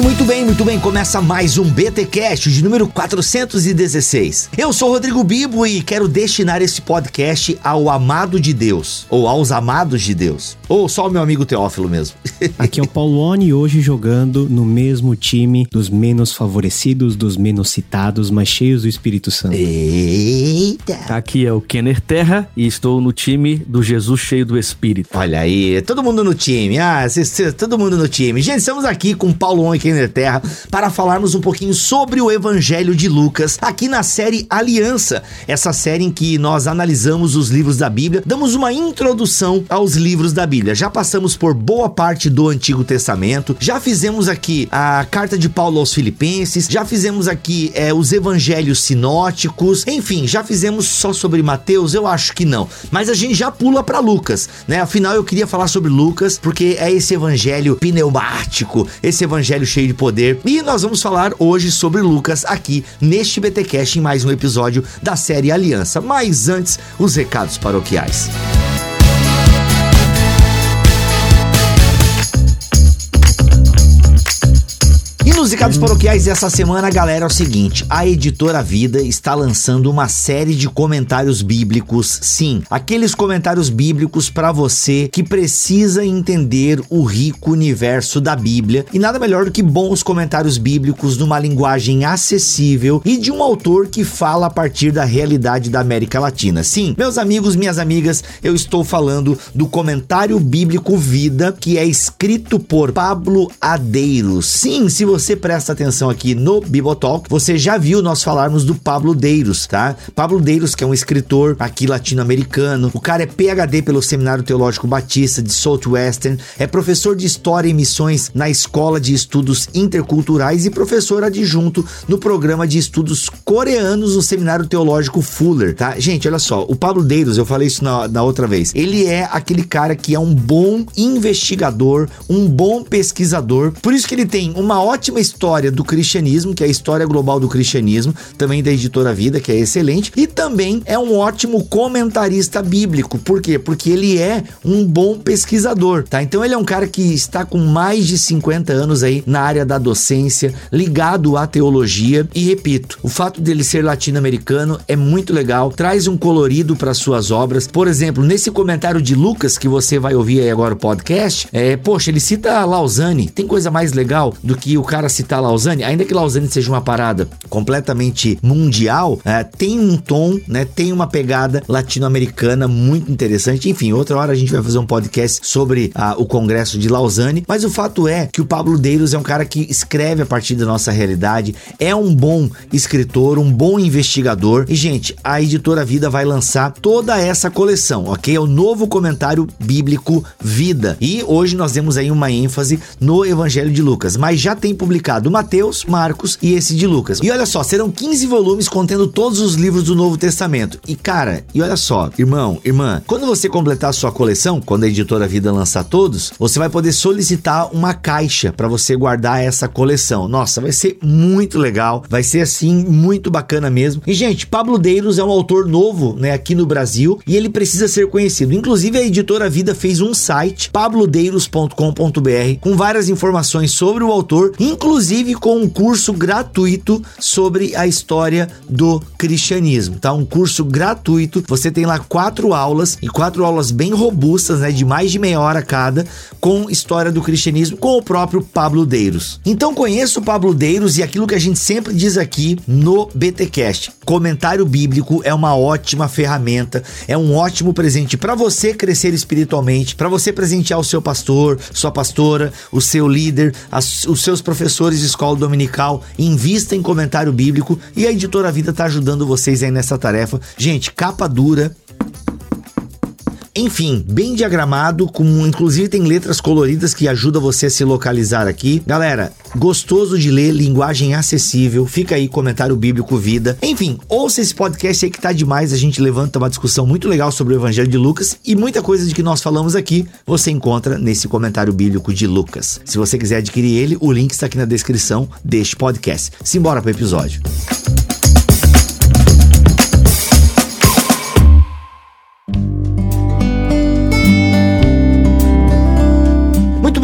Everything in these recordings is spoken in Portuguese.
muito bem, muito bem. Começa mais um BTcast de número 416. Eu sou Rodrigo Bibo e quero destinar esse podcast ao amado de Deus, ou aos amados de Deus, ou só o meu amigo Teófilo mesmo. Aqui é o Paulone hoje jogando no mesmo time dos menos favorecidos, dos menos citados, mas cheios do Espírito Santo. Eita! Aqui é o Kenner Terra e estou no time do Jesus cheio do Espírito. Olha aí, todo mundo no time. Ah, cê, cê, todo mundo no time. Gente, estamos aqui com Paulo On Kenner Terra para falarmos um pouquinho sobre o Evangelho de Lucas, aqui na série Aliança, essa série em que nós analisamos os livros da Bíblia, damos uma introdução aos livros da Bíblia. Já passamos por boa parte do Antigo Testamento, já fizemos aqui a carta de Paulo aos Filipenses, já fizemos aqui é, os evangelhos sinóticos, enfim, já fizemos só sobre Mateus? Eu acho que não. Mas a gente já pula para Lucas, né? Afinal, eu queria falar sobre Lucas, porque é esse evangelho pneumático, esse evangelho cheio de poder. E nós vamos falar hoje sobre Lucas aqui neste BTcast em mais um episódio da série Aliança. Mas antes, os recados paroquiais. E nos recados paroquiais dessa semana, galera, é o seguinte: a editora Vida está lançando uma série de comentários bíblicos. Sim, aqueles comentários bíblicos para você que precisa entender o rico universo da Bíblia. E nada melhor do que bons comentários bíblicos numa linguagem acessível e de um autor que fala a partir da realidade da América Latina. Sim, meus amigos, minhas amigas, eu estou falando do comentário bíblico Vida, que é escrito por Pablo Adeiros. Sim, se você presta atenção aqui no Bibotalk, você já viu nós falarmos do Pablo Deiros, tá? Pablo Deiros, que é um escritor aqui latino-americano, o cara é PhD pelo Seminário Teológico Batista de Southwestern, é professor de História e Missões na Escola de Estudos Interculturais e professor adjunto no programa de estudos coreanos no Seminário Teológico Fuller, tá? Gente, olha só, o Pablo Deiros, eu falei isso na, na outra vez, ele é aquele cara que é um bom investigador, um bom pesquisador, por isso que ele tem uma ótima história do cristianismo, que é a história global do cristianismo, também da editora Vida, que é excelente, e também é um ótimo comentarista bíblico. Por quê? Porque ele é um bom pesquisador, tá? Então ele é um cara que está com mais de 50 anos aí na área da docência, ligado à teologia, e repito, o fato dele ser latino-americano é muito legal, traz um colorido para suas obras. Por exemplo, nesse comentário de Lucas que você vai ouvir aí agora o podcast, é, poxa, ele cita Lausanne. Tem coisa mais legal do que o cara citar Lausanne, ainda que Lausanne seja uma parada completamente mundial, é, tem um tom, né? Tem uma pegada latino-americana muito interessante. Enfim, outra hora a gente vai fazer um podcast sobre ah, o Congresso de Lausanne. Mas o fato é que o Pablo Deiros é um cara que escreve a partir da nossa realidade, é um bom escritor, um bom investigador. E, gente, a editora Vida vai lançar toda essa coleção, ok? É o novo comentário bíblico Vida. E hoje nós demos aí uma ênfase no Evangelho de Lucas, mas já tem publicado Mateus, Marcos e esse de Lucas. E olha só, serão 15 volumes contendo todos os livros do Novo Testamento. E cara, e olha só, irmão, irmã, quando você completar sua coleção, quando a editora Vida lançar todos, você vai poder solicitar uma caixa para você guardar essa coleção. Nossa, vai ser muito legal, vai ser assim muito bacana mesmo. E gente, Pablo Deiros é um autor novo, né, aqui no Brasil e ele precisa ser conhecido. Inclusive a editora Vida fez um site, pablodeiros.com.br, com várias informações sobre o autor, inclusive com um curso gratuito sobre a história do cristianismo, tá? Um curso gratuito. Você tem lá quatro aulas e quatro aulas bem robustas, né? De mais de meia hora cada, com história do cristianismo, com o próprio Pablo Deiros. Então conheça o Pablo Deiros e aquilo que a gente sempre diz aqui no BTcast. Comentário bíblico é uma ótima ferramenta, é um ótimo presente para você crescer espiritualmente, para você presentear o seu pastor, sua pastora, o seu líder, as, os seus professores de escola dominical. Invista em comentário bíblico e a editora Vida está ajudando vocês aí nessa tarefa. Gente, capa dura Enfim, bem diagramado, com inclusive tem letras coloridas que ajudam você a se localizar aqui. Galera, gostoso de ler, linguagem acessível. Fica aí comentário bíblico vida. Enfim, ouça esse podcast aí que tá demais. A gente levanta uma discussão muito legal sobre o Evangelho de Lucas e muita coisa de que nós falamos aqui você encontra nesse comentário bíblico de Lucas. Se você quiser adquirir ele, o link está aqui na descrição deste podcast. Simbora pro episódio.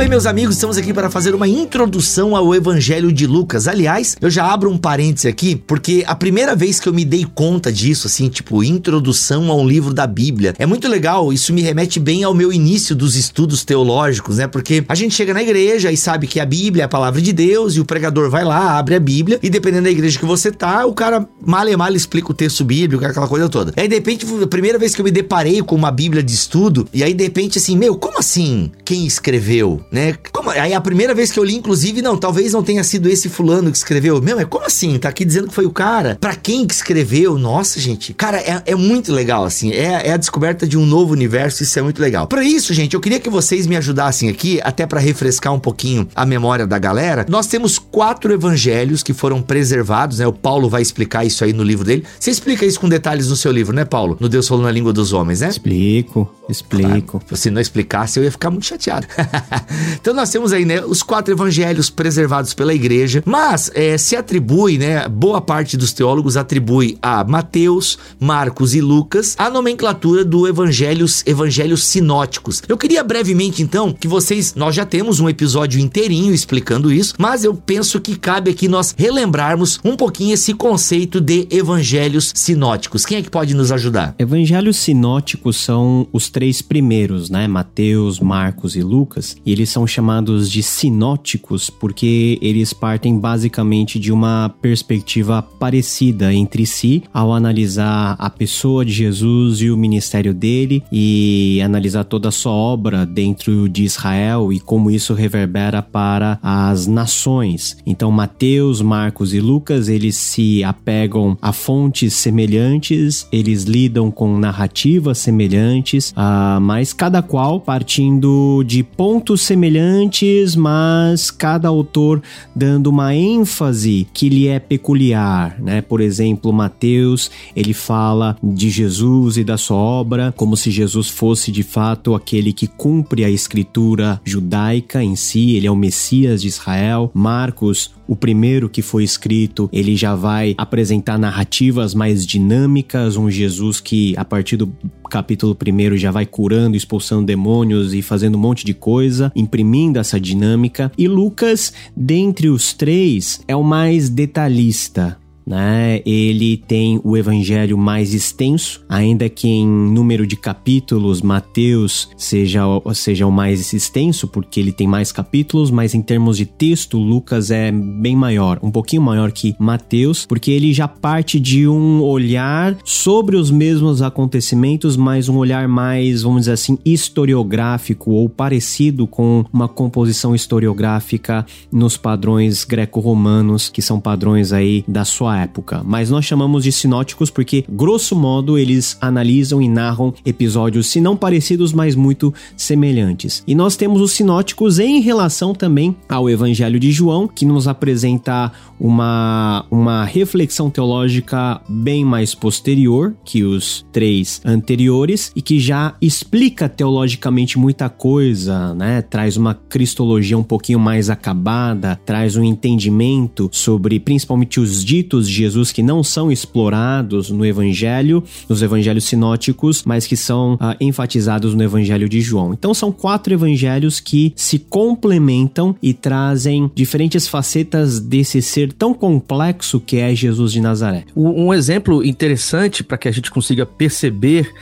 Meus amigos? Estamos aqui para fazer uma introdução ao Evangelho de Lucas. Aliás, eu já abro um parêntese aqui, porque a primeira vez que eu me dei conta disso, assim, tipo, introdução a um livro da Bíblia, é muito legal. Isso me remete bem ao meu início dos estudos teológicos, né? Porque a gente chega na igreja e sabe que a Bíblia é a palavra de Deus e o pregador vai lá, abre a Bíblia e dependendo da igreja que você tá, o cara mal e mal explica o texto bíblico, aquela coisa toda. Aí de repente, a primeira vez que eu me deparei com uma Bíblia de estudo, e aí de repente assim, meu, como assim? Quem escreveu? Né? Como, aí a primeira vez que eu li, inclusive, não, talvez não tenha sido esse fulano que escreveu. Meu, é como assim? Tá aqui dizendo que foi o cara. Pra quem que escreveu? Nossa, gente. Cara, é, é muito legal, assim. É, é a descoberta de um novo universo, isso é muito legal. Para isso, gente, eu queria que vocês me ajudassem aqui, até para refrescar um pouquinho a memória da galera. Nós temos quatro evangelhos que foram preservados, né? O Paulo vai explicar isso aí no livro dele. Você explica isso com detalhes no seu livro, né, Paulo? No Deus falou na língua dos homens, né? Explico, explico. Claro, se não explicasse, eu ia ficar muito chateado. Então nós temos aí, né, os quatro evangelhos preservados pela igreja, mas é, se atribui, né, boa parte dos teólogos atribui a Mateus, Marcos e Lucas a nomenclatura do evangelhos, evangelhos sinóticos. Eu queria brevemente então que vocês, nós já temos um episódio inteirinho explicando isso, mas eu penso que cabe aqui nós relembrarmos um pouquinho esse conceito de evangelhos sinóticos. Quem é que pode nos ajudar? Evangelhos sinóticos são os três primeiros, né? Mateus, Marcos e Lucas, e eles são chamados de sinóticos porque eles partem basicamente de uma perspectiva parecida entre si ao analisar a pessoa de Jesus e o ministério dele e analisar toda a sua obra dentro de Israel e como isso reverbera para as nações. Então Mateus, Marcos e Lucas, eles se apegam a fontes semelhantes, eles lidam com narrativas semelhantes, uh, mas cada qual partindo de pontos semelhantes semelhantes, mas cada autor dando uma ênfase que lhe é peculiar, né? Por exemplo, Mateus, ele fala de Jesus e da sua obra como se Jesus fosse de fato aquele que cumpre a escritura judaica em si, ele é o Messias de Israel. Marcos, o primeiro que foi escrito, ele já vai apresentar narrativas mais dinâmicas, um Jesus que a partir do capítulo primeiro já vai curando, expulsando demônios e fazendo um monte de coisa, imprimindo essa dinâmica. E Lucas, dentre os três, é o mais detalhista né? Ele tem o evangelho mais extenso, ainda que em número de capítulos Mateus seja, seja o mais extenso, porque ele tem mais capítulos, mas em termos de texto, Lucas é bem maior, um pouquinho maior que Mateus, porque ele já parte de um olhar sobre os mesmos acontecimentos, mas um olhar mais, vamos dizer assim, historiográfico ou parecido com uma composição historiográfica nos padrões greco-romanos, que são padrões aí da sua época, mas nós chamamos de sinóticos porque, grosso modo, eles analisam e narram episódios, se não parecidos, mas muito semelhantes. E nós temos os sinóticos em relação também ao Evangelho de João, que nos apresenta uma, uma reflexão teológica bem mais posterior que os três anteriores e que já explica teologicamente muita coisa, né? Traz uma cristologia um pouquinho mais acabada, traz um entendimento sobre principalmente os ditos de Jesus que não são explorados no Evangelho, nos Evangelhos sinóticos, mas que são uh, enfatizados no Evangelho de João. Então são quatro evangelhos que se complementam e trazem diferentes facetas desse ser tão complexo que é Jesus de Nazaré. Um exemplo interessante para que a gente consiga perceber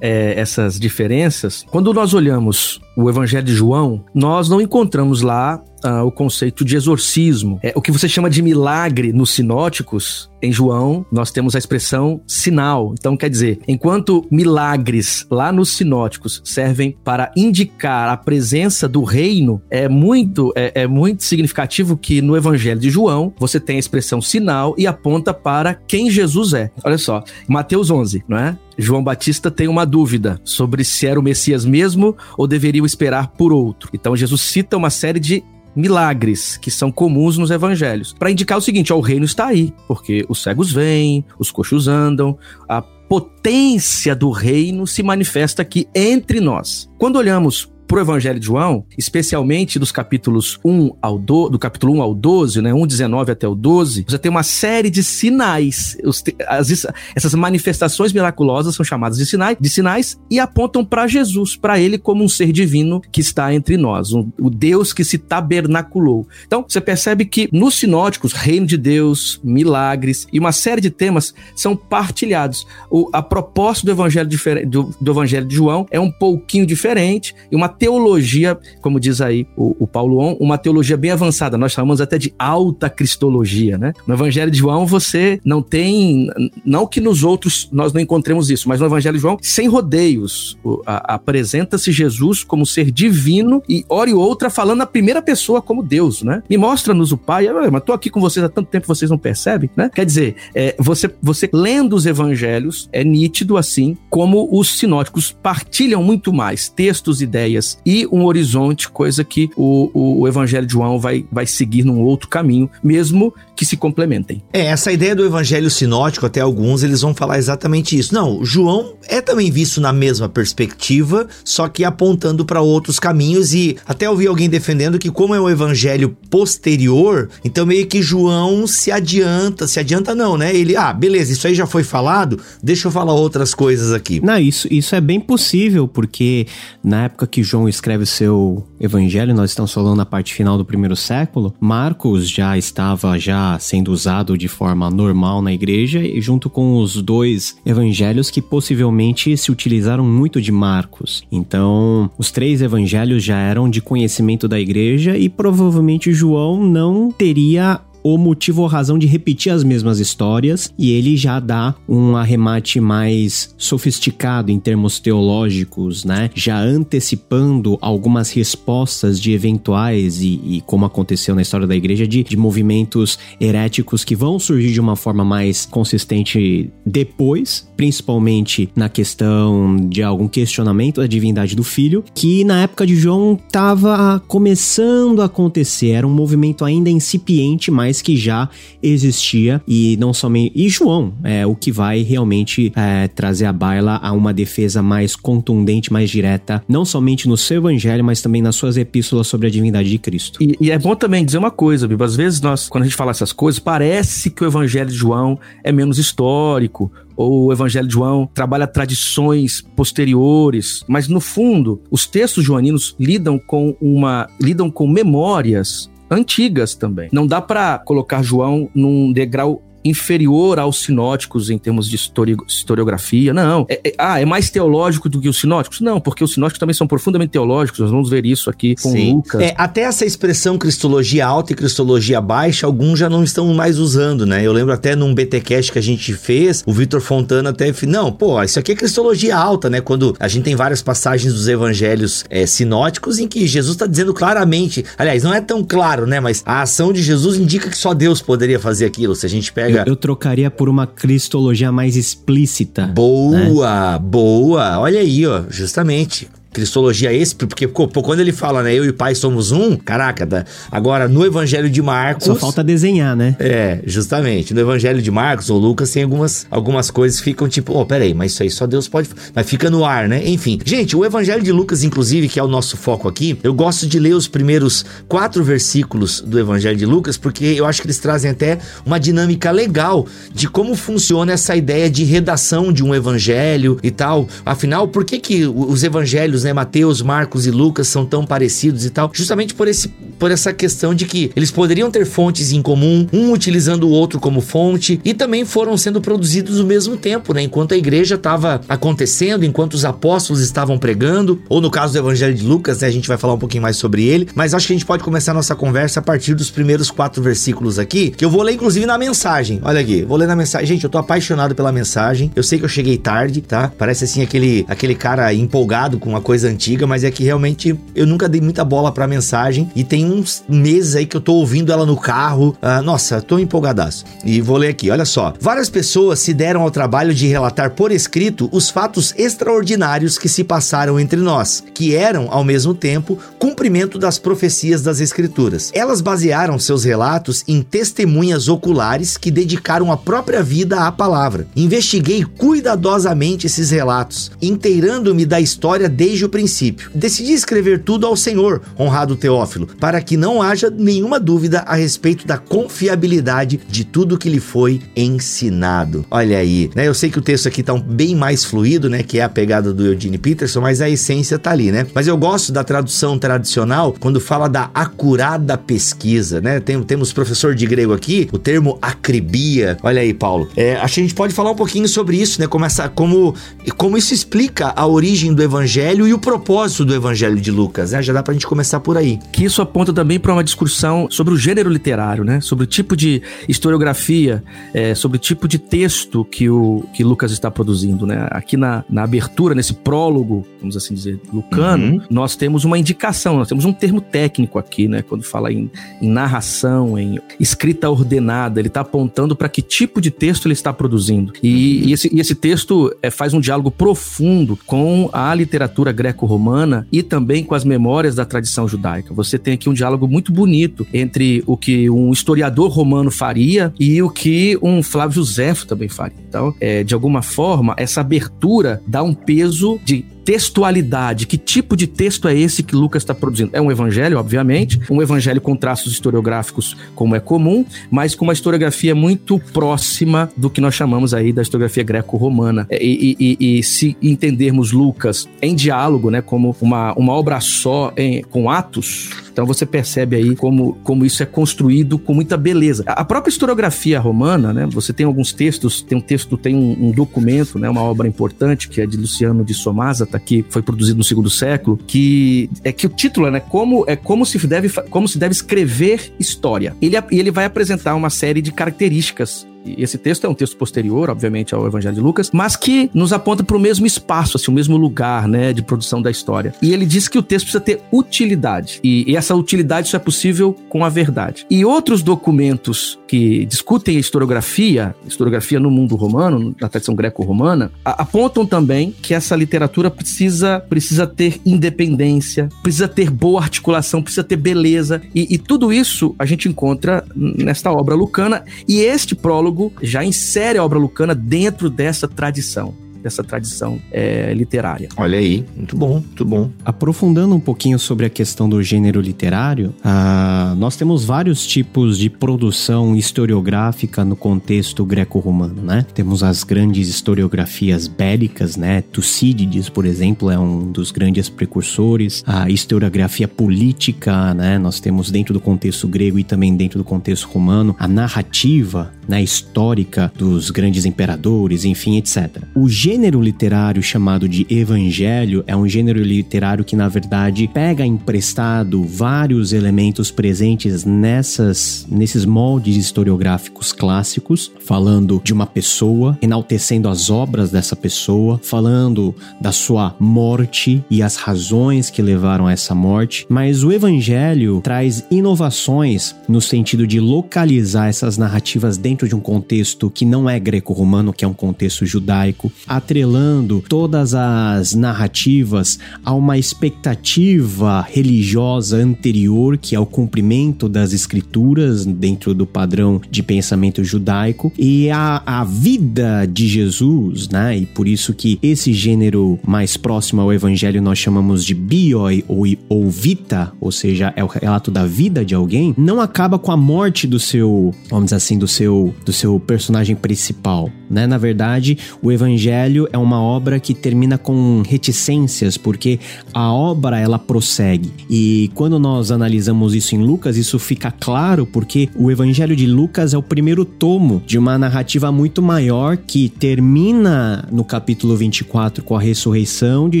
é, essas diferenças, quando nós olhamos o Evangelho de João, nós não encontramos lá uh, o conceito de exorcismo. É, o que você chama de milagre nos sinóticos em João, nós temos a expressão sinal. Então, quer dizer, enquanto milagres lá nos sinóticos servem para indicar a presença do reino, é muito, é, é muito significativo que no Evangelho de João você tem a expressão sinal e aponta para quem Jesus é. Olha só, Mateus 11, não é? João Batista tem uma dúvida sobre se era o Messias mesmo ou deveriam esperar por outro. Então Jesus cita uma série de milagres que são comuns nos evangelhos, para indicar o seguinte: ó, o reino está aí, porque os cegos vêm, os coxos andam, a potência do reino se manifesta aqui entre nós. Quando olhamos pro Evangelho de João, especialmente dos capítulos 1 ao do, do capítulo 1 ao 12, né, 1 19 até o 12, você tem uma série de sinais. Os, as, essas manifestações miraculosas são chamadas de sinais, de sinais e apontam para Jesus, para ele como um ser divino que está entre nós, um, o Deus que se tabernaculou. Então, você percebe que nos sinóticos, reino de Deus, milagres e uma série de temas são partilhados. O, a proposta do evangelho, do, do evangelho de João é um pouquinho diferente e uma teologia, como diz aí o, o Paulo On, uma teologia bem avançada. Nós chamamos até de alta cristologia, né? No Evangelho de João você não tem, não que nos outros nós não encontremos isso, mas no Evangelho de João, sem rodeios, apresenta-se Jesus como ser divino e hora e outra falando na primeira pessoa como Deus, né? Me mostra-nos o Pai, eu, mas tô aqui com vocês há tanto tempo, vocês não percebem, né? Quer dizer, é, você, você lendo os evangelhos, é nítido assim como os sinóticos partilham muito mais textos, ideias, e um horizonte, coisa que o, o, o Evangelho de João vai, vai seguir num outro caminho, mesmo que se complementem. É, essa ideia do evangelho sinótico, até alguns eles vão falar exatamente isso. Não, João é também visto na mesma perspectiva, só que apontando para outros caminhos e até ouvi alguém defendendo que como é um evangelho posterior, então meio que João se adianta, se adianta não, né? Ele, ah, beleza, isso aí já foi falado, deixa eu falar outras coisas aqui. Não, isso, isso é bem possível, porque na época que João escreve o seu evangelho, nós estamos falando na parte final do primeiro século, Marcos já estava já sendo usado de forma normal na igreja, e junto com os dois evangelhos que possivelmente se utilizaram muito de Marcos. Então, os três evangelhos já eram de conhecimento da igreja e provavelmente João não teria o motivo ou razão de repetir as mesmas histórias e ele já dá um arremate mais sofisticado em termos teológicos, né? Já antecipando algumas respostas de eventuais e, e como aconteceu na história da igreja, de, de movimentos heréticos que vão surgir de uma forma mais consistente depois, principalmente na questão de algum questionamento da divindade do filho, que na época de João estava começando a acontecer, era um movimento ainda incipiente, mas mas que já existia e não somente. E João é o que vai realmente é, trazer a baila a uma defesa mais contundente, mais direta, não somente no seu evangelho, mas também nas suas epístolas sobre a divindade de Cristo. E, e é bom também dizer uma coisa, Bibo. Às vezes nós, quando a gente fala essas coisas, parece que o evangelho de João é menos histórico, ou o Evangelho de João trabalha tradições posteriores, mas no fundo, os textos joaninos lidam com uma lidam com memórias antigas também. Não dá para colocar João num degrau inferior aos sinóticos em termos de histori historiografia. Não. É, é, ah, é mais teológico do que os sinóticos? Não, porque os sinóticos também são profundamente teológicos. Nós vamos ver isso aqui com Sim. Lucas. É, até essa expressão cristologia alta e cristologia baixa, alguns já não estão mais usando, né? Eu lembro até num BTcast que a gente fez, o Vitor Fontana até não, pô, isso aqui é cristologia alta, né? Quando a gente tem várias passagens dos evangelhos é, sinóticos em que Jesus está dizendo claramente, aliás, não é tão claro, né? Mas a ação de Jesus indica que só Deus poderia fazer aquilo. Se a gente pega eu, eu, trocaria por uma cristologia mais explícita. Boa, né? boa. Olha aí, ó, justamente cristologia esse, porque pô, quando ele fala, né, eu e o pai somos um, caraca, tá? agora no evangelho de Marcos... Só falta desenhar, né? É, justamente, no evangelho de Marcos ou Lucas tem algumas, algumas coisas que ficam tipo, oh, peraí, mas isso aí só Deus pode... Mas fica no ar, né? Enfim, gente, o evangelho de Lucas, inclusive, que é o nosso foco aqui, eu gosto de ler os primeiros quatro versículos do evangelho de Lucas, porque eu acho que eles trazem até uma dinâmica legal de como funciona essa ideia de redação de um evangelho e tal. Afinal, por que que os evangelhos né? Mateus, Marcos e Lucas são tão parecidos e tal, justamente por esse por essa questão de que eles poderiam ter fontes em comum, um utilizando o outro como fonte, e também foram sendo produzidos ao mesmo tempo, né? Enquanto a igreja estava acontecendo, enquanto os apóstolos estavam pregando, ou no caso do Evangelho de Lucas, né? A gente vai falar um pouquinho mais sobre ele, mas acho que a gente pode começar a nossa conversa a partir dos primeiros quatro versículos aqui, que eu vou ler inclusive na mensagem. Olha aqui, vou ler na mensagem. Gente, eu tô apaixonado pela mensagem. Eu sei que eu cheguei tarde, tá? Parece assim aquele, aquele cara empolgado com uma coisa antiga, mas é que realmente eu nunca dei muita bola pra mensagem e tem uns meses aí que eu tô ouvindo ela no carro. Ah, nossa, tô empolgadaço. E vou ler aqui, olha só. Várias pessoas se deram ao trabalho de relatar por escrito os fatos extraordinários que se passaram entre nós, que eram, ao mesmo tempo, cumprimento das profecias das Escrituras. Elas basearam seus relatos em testemunhas oculares que dedicaram a própria vida à palavra. Investiguei cuidadosamente esses relatos, inteirando-me da história desde o princípio. Decidi escrever tudo ao Senhor, honrado Teófilo, para que não haja nenhuma dúvida a respeito da confiabilidade de tudo que lhe foi ensinado. Olha aí, né? Eu sei que o texto aqui tá um bem mais fluido, né? Que é a pegada do Eugene Peterson, mas a essência tá ali, né? Mas eu gosto da tradução tradicional quando fala da acurada pesquisa, né? Tem, temos professor de grego aqui, o termo acribia. Olha aí, Paulo. É, acho que a gente pode falar um pouquinho sobre isso, né? Como, essa, como, como isso explica a origem do evangelho e o propósito do evangelho de Lucas, né? Já dá pra gente começar por aí. Que isso aponta também para uma discussão sobre o gênero literário, né? Sobre o tipo de historiografia, é, sobre o tipo de texto que o que Lucas está produzindo, né? Aqui na, na abertura, nesse prólogo, vamos assim dizer, lucano, uhum. nós temos uma indicação, nós temos um termo técnico aqui, né? Quando fala em, em narração, em escrita ordenada, ele está apontando para que tipo de texto ele está produzindo. E, e esse, e esse texto é, faz um diálogo profundo com a literatura greco-romana e também com as memórias da tradição judaica. Você tem aqui um diálogo muito bonito entre o que um historiador romano faria e o que um Flávio Josefo também faria. Então, é, de alguma forma, essa abertura dá um peso de textualidade. Que tipo de texto é esse que Lucas está produzindo? É um evangelho, obviamente, um evangelho com traços historiográficos, como é comum, mas com uma historiografia muito próxima do que nós chamamos aí da historiografia greco-romana. É, e, e, e, se entendermos Lucas em diálogo, né, como uma, uma obra só em, com atos, então você percebe aí como, como isso é construído com muita beleza. A própria historiografia romana, né? Você tem alguns textos, tem um texto, tem um, um documento, né? Uma obra importante que é de Luciano de Somazata, que foi produzido no segundo século, que é que o título é, né? Como é como se deve como se deve escrever história. Ele ele vai apresentar uma série de características esse texto é um texto posterior, obviamente, ao Evangelho de Lucas, mas que nos aponta para o mesmo espaço, assim, o mesmo lugar, né, de produção da história. E ele diz que o texto precisa ter utilidade. E, e essa utilidade só é possível com a verdade. E outros documentos que discutem a historiografia, historiografia no mundo romano, na tradição greco-romana, apontam também que essa literatura precisa, precisa ter independência, precisa ter boa articulação, precisa ter beleza. E, e tudo isso a gente encontra nesta obra lucana. E este prólogo já insere a obra lucana dentro dessa tradição dessa tradição é, literária. Olha aí, muito bom, muito bom. Aprofundando um pouquinho sobre a questão do gênero literário, ah, nós temos vários tipos de produção historiográfica no contexto greco-romano, né? Temos as grandes historiografias bélicas, né? Tucídides, por exemplo, é um dos grandes precursores. A historiografia política, né? Nós temos dentro do contexto grego e também dentro do contexto romano a narrativa, né? Histórica dos grandes imperadores, enfim, etc. O gênero gênero literário chamado de evangelho é um gênero literário que, na verdade, pega emprestado vários elementos presentes nessas, nesses moldes historiográficos clássicos, falando de uma pessoa, enaltecendo as obras dessa pessoa, falando da sua morte e as razões que levaram a essa morte. Mas o evangelho traz inovações no sentido de localizar essas narrativas dentro de um contexto que não é greco-romano, que é um contexto judaico, atrelando todas as narrativas a uma expectativa religiosa anterior, que é o cumprimento das escrituras dentro do padrão de pensamento judaico, e a, a vida de Jesus, né? E por isso que esse gênero mais próximo ao evangelho nós chamamos de bioi ou, ou vita, ou seja, é o relato da vida de alguém, não acaba com a morte do seu, vamos dizer assim, do seu, do seu personagem principal, né? Na verdade, o evangelho É uma obra que termina com reticências, porque a obra ela prossegue. E quando nós analisamos isso em Lucas, isso fica claro porque o Evangelho de Lucas é o primeiro tomo de uma narrativa muito maior que termina no capítulo 24 com a ressurreição de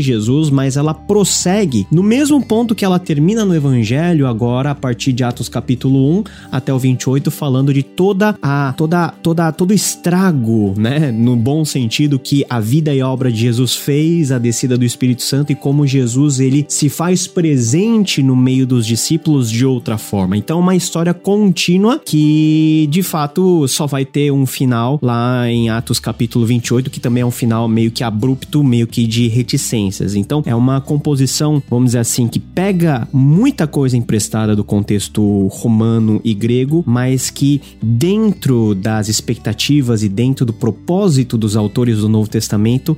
Jesus, mas ela prossegue no mesmo ponto que ela termina no Evangelho, agora a partir de Atos capítulo 1 até o 28, falando de toda a toda toda todo o estrago, né, no bom sentido que a vida e a obra de Jesus fez, a descida do Espírito Santo e como Jesus ele se faz presente no meio dos discípulos de outra forma. Então, uma história contínua que de fato só vai ter um final lá em Atos capítulo 28, que também é um final meio que abrupto, meio que de reticências. Então, é uma composição, vamos dizer assim, que pega muita coisa emprestada do contexto romano e grego, mas que dentro das expectativas e dentro do propósito dos autores do Novo Testamento